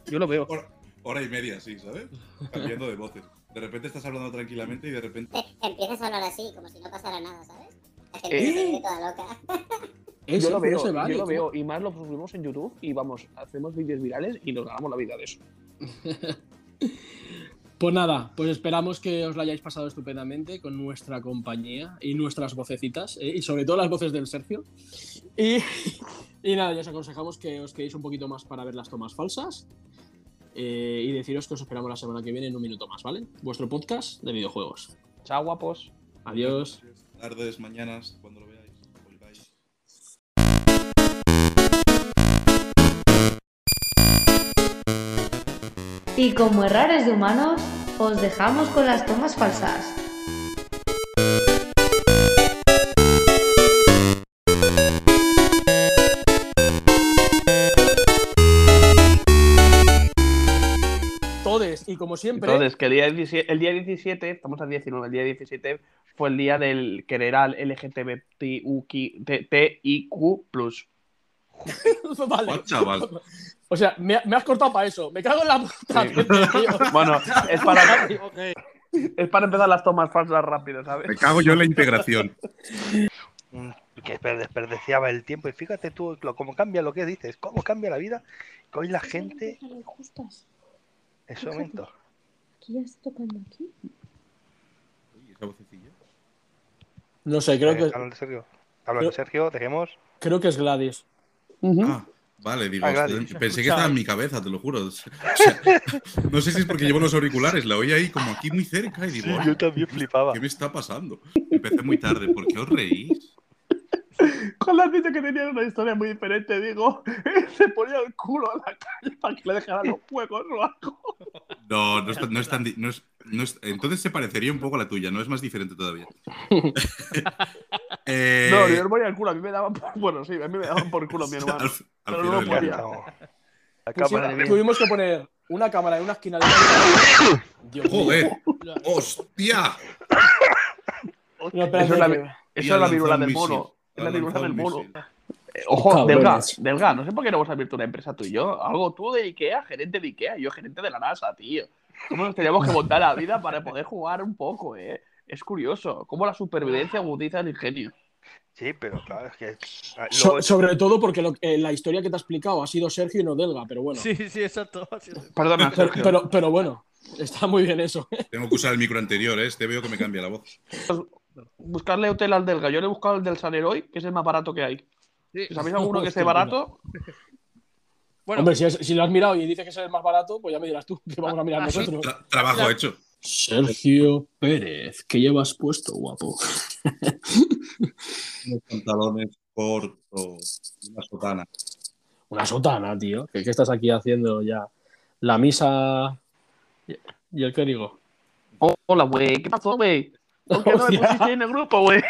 C: Yo lo veo.
E: Hora, hora y media, sí, ¿sabes? Cambiando de voces. De repente estás hablando tranquilamente y de repente.
I: Te [laughs] empiezas a hablar así, como si no pasara nada, ¿sabes? La
C: Eh.
I: gente se vuelve toda loca. [laughs]
B: Eso,
C: yo lo veo,
B: se vale,
C: yo lo veo. Y más lo subimos en YouTube y vamos, hacemos vídeos virales y nos ganamos la vida de eso. [laughs]
B: Pues nada, pues esperamos que os lo hayáis pasado estupendamente con nuestra compañía y nuestras vocecitas, ¿eh? y sobre todo las voces del Sergio. Y, y nada, ya os aconsejamos que os quedéis un poquito más para ver las tomas falsas. Eh, y deciros que os esperamos la semana que viene en un minuto más, ¿vale? Vuestro podcast de videojuegos.
C: Chao, guapos.
B: Adiós.
E: Tardes, mañanas, cuando lo veáis. Volváis.
J: Y como errores de humanos, os dejamos con las tomas falsas.
B: Como siempre.
C: Entonces, que el día, 17, el día 17, estamos al 19, el día 17 fue el día del que era el LGTBTIQ+. [laughs]
B: vale.
E: Oh, chaval.
B: O sea, me, me has cortado para eso. Me cago en la puta.
C: Sí.
B: tío. [laughs]
C: Bueno, es para, [laughs] es para empezar las tomas falsas rápido, ¿sabes?
E: Me cago yo en la integración.
D: Mm, Que desper- desperdiciaba el tiempo. Y fíjate tú lo, cómo cambia lo que dices, cómo cambia la vida. Que hoy la gente. En ese momento.
K: Aquí ya está tocando aquí.
E: Esa vocecilla.
B: No sé, creo
D: Eh,
B: que,
D: hablando de Sergio. Hablando de Sergio, dejemos.
B: creo que es Gladys.
E: Ah, vale, digo,
D: Ah,
E: pensé que estaba en mi cabeza, te lo juro. [laughs] O sea, no sé si es porque llevo los auriculares, la oí ahí como aquí muy cerca y digo, "Ay,
D: Yo también flipaba.
E: ¿qué me está pasando? Empecé muy tarde, ¿por qué os reís?
C: Cuando has dicho que tenían una historia muy diferente, digo, [laughs] se ponía el culo a la calle para que le dejaran los fuegos o algo.
E: No, no es, tan- no es tan. no es- no es- entonces se parecería un poco a la tuya, no es más diferente todavía. [laughs] Eh,
C: No, yo no ponía el culo, a mí me daban por... Bueno, sí, a mí me daban por culo mi hermano.
E: al, al
C: Pero no
D: cámara de
B: tuvimos que poner una cámara en una esquina de la Dios.
E: ¡Joder! ¡Hostia!
B: No, espérate,
C: Eso es la, eso es la viruela del mono. Es la
E: lanzado
C: del mono. Eh, Ojo. Delga, Delga, no sé por qué no hemos abierto una empresa tú y yo. Algo tú de Ikea, gerente de Ikea, yo gerente de la NASA, tío. ¿Cómo nos teníamos que montar la vida para poder jugar un poco, eh? Es curioso, cómo la supervivencia agudiza el ingenio.
D: Sí, pero claro, es que. ah,
B: So- sobre todo porque lo- eh, la historia que te ha explicado ha sido Sergio y no Delga, pero bueno.
F: Sí, sí, exacto.
C: Perdona,
B: Pero,
C: Sergio.
B: pero, pero bueno, está muy bien eso.
E: Tengo que usar el micro anterior, ¿eh? Este veo que me cambia la voz.
C: Buscarle hotel al Delga. Yo le he buscado el del San Heroi, que es el más barato que hay.
F: Sí.
C: Si sabéis alguno que esté barato, [laughs]
F: Bueno,
B: Hombre, si, es- si lo has mirado y dices que es el más barato, pues ya me dirás tú, que vamos a mirar
F: Ah,
B: nosotros.
E: Tra- trabajo hecho.
B: Sergio Pérez, ¿qué llevas puesto, guapo? [laughs]
E: Unos pantalones cortos, una sotana.
B: Una sotana, tío. ¿Qué, qué estás aquí haciendo ya? La misa y- el qué digo.
C: Hola, güey, ¿qué pasó, güey? ¿Por qué no me pusiste en el grupo, güey?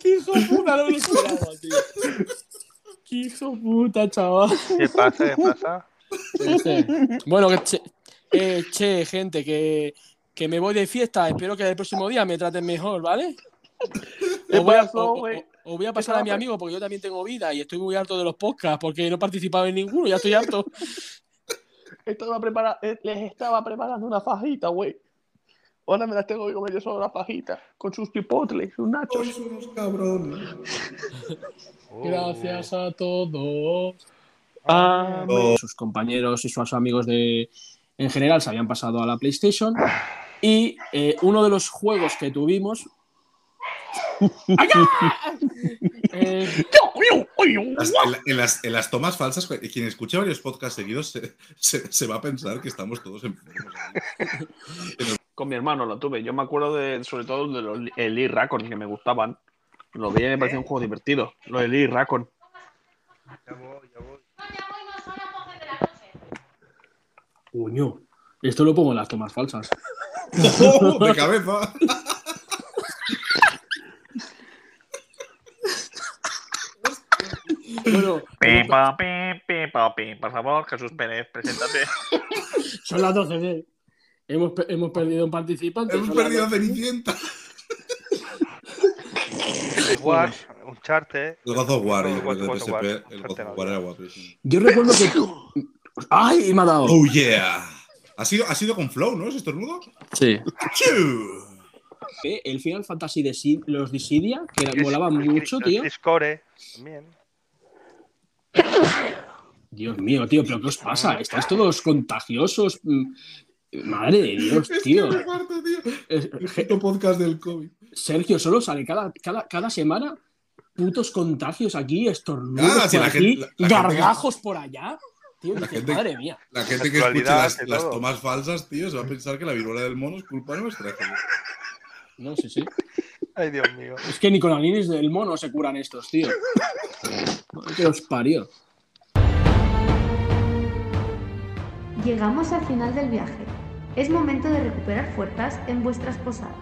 B: ¡Qué hijo de puta! No me lo esperaba, tío. ¡Qué hijo de puta, chaval!
D: ¿Qué pasa? ¿Qué pasa?
B: Bueno, que che, eh, che, gente, que, que me voy de fiesta. Espero que el próximo día me traten mejor, ¿vale?
C: ¿Qué
B: Os voy, a,
C: pasó,
B: o- voy a pasar a mi amigo porque yo también tengo vida y estoy muy harto de los podcasts porque no he participado en ninguno, ya estoy harto.
C: Estaba prepara- eh, les estaba preparando una fajita, güey. Ahora me las tengo que comer yo solo la fajita. Con sus pipotles, sus nachos.
E: Sois unos cabrones. [laughs]
D: Oh.
B: Gracias a todos.
C: Ah,
B: Sus compañeros y sus amigos de en general se habían pasado a la PlayStation y eh, uno de los juegos que tuvimos eh,
E: Las- en, la- en las, en las tomas falsas, quien escuche varios podcasts seguidos se, se- se va a pensar que estamos todos enfermos.
C: Con mi hermano lo tuve. Yo me acuerdo de, sobre todo de los el Lee Raccoon que me gustaban. Lo vi y me parecía un juego divertido. Lo de Lee Raccoon.
D: Ya voy, ya voy.
B: Coño, esto lo pongo en las tomas falsas. [laughs]
E: de cabeza. [laughs]
B: Bueno, [laughs]
C: Pipa, pipa. Por favor, Jesús Pérez, preséntate. [laughs]
B: son las 12 de... Hemos, hemos perdido un participante.
E: Hemos perdido a
B: 12.
E: Cenicienta. [laughs]
D: War, un charte.
E: El God of War, que de PSP, el God
D: Uncharted
E: of
D: no.
E: War era guapísimo.
B: Yo recuerdo que... ¡Ay! Me ha dado.
E: Oh yeah. Ha sido, ha sido con Flow, ¿no? ¿Es estornudo?
B: Sí.
E: ¡Chiu!
B: El Final Fantasy de Sid- los Dissidia, que era-
D: Chris-
B: molaban
D: Chris-
B: mucho, tío.
D: Chris Core, también.
B: Dios mío, tío, ¿pero qué os pasa? Estáis todos contagiosos. Mm, Madre de Dios, tío.
E: Es que parto, tío.
B: Eh,
E: El puto podcast del COVID.
B: Sergio, solo sale cada, cada, cada semana putos contagios aquí, estornudos
E: Ah, si
B: por
E: la
B: aquí,
E: gente- la- la gente-
B: gargajos por allá. Tío,
E: La
B: dices,
E: gente-
B: madre mía.
E: La gente que
D: Actualidad,
E: las, tomas falsas, tío, se va a pensar que la viruela del mono es culpa nuestra. joder.
B: No, sí, sí.
D: Ay, Dios mío.
B: Es que ni con alinis del mono se curan estos, tío. [laughs] Que os parió.
J: Llegamos al final del viaje. Es momento de recuperar fuerzas en vuestras posadas.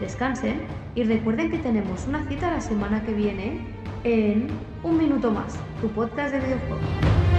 J: Descansen y recuerden que tenemos una cita la semana que viene en Un Minuto Más, tu podcast de videojuegos.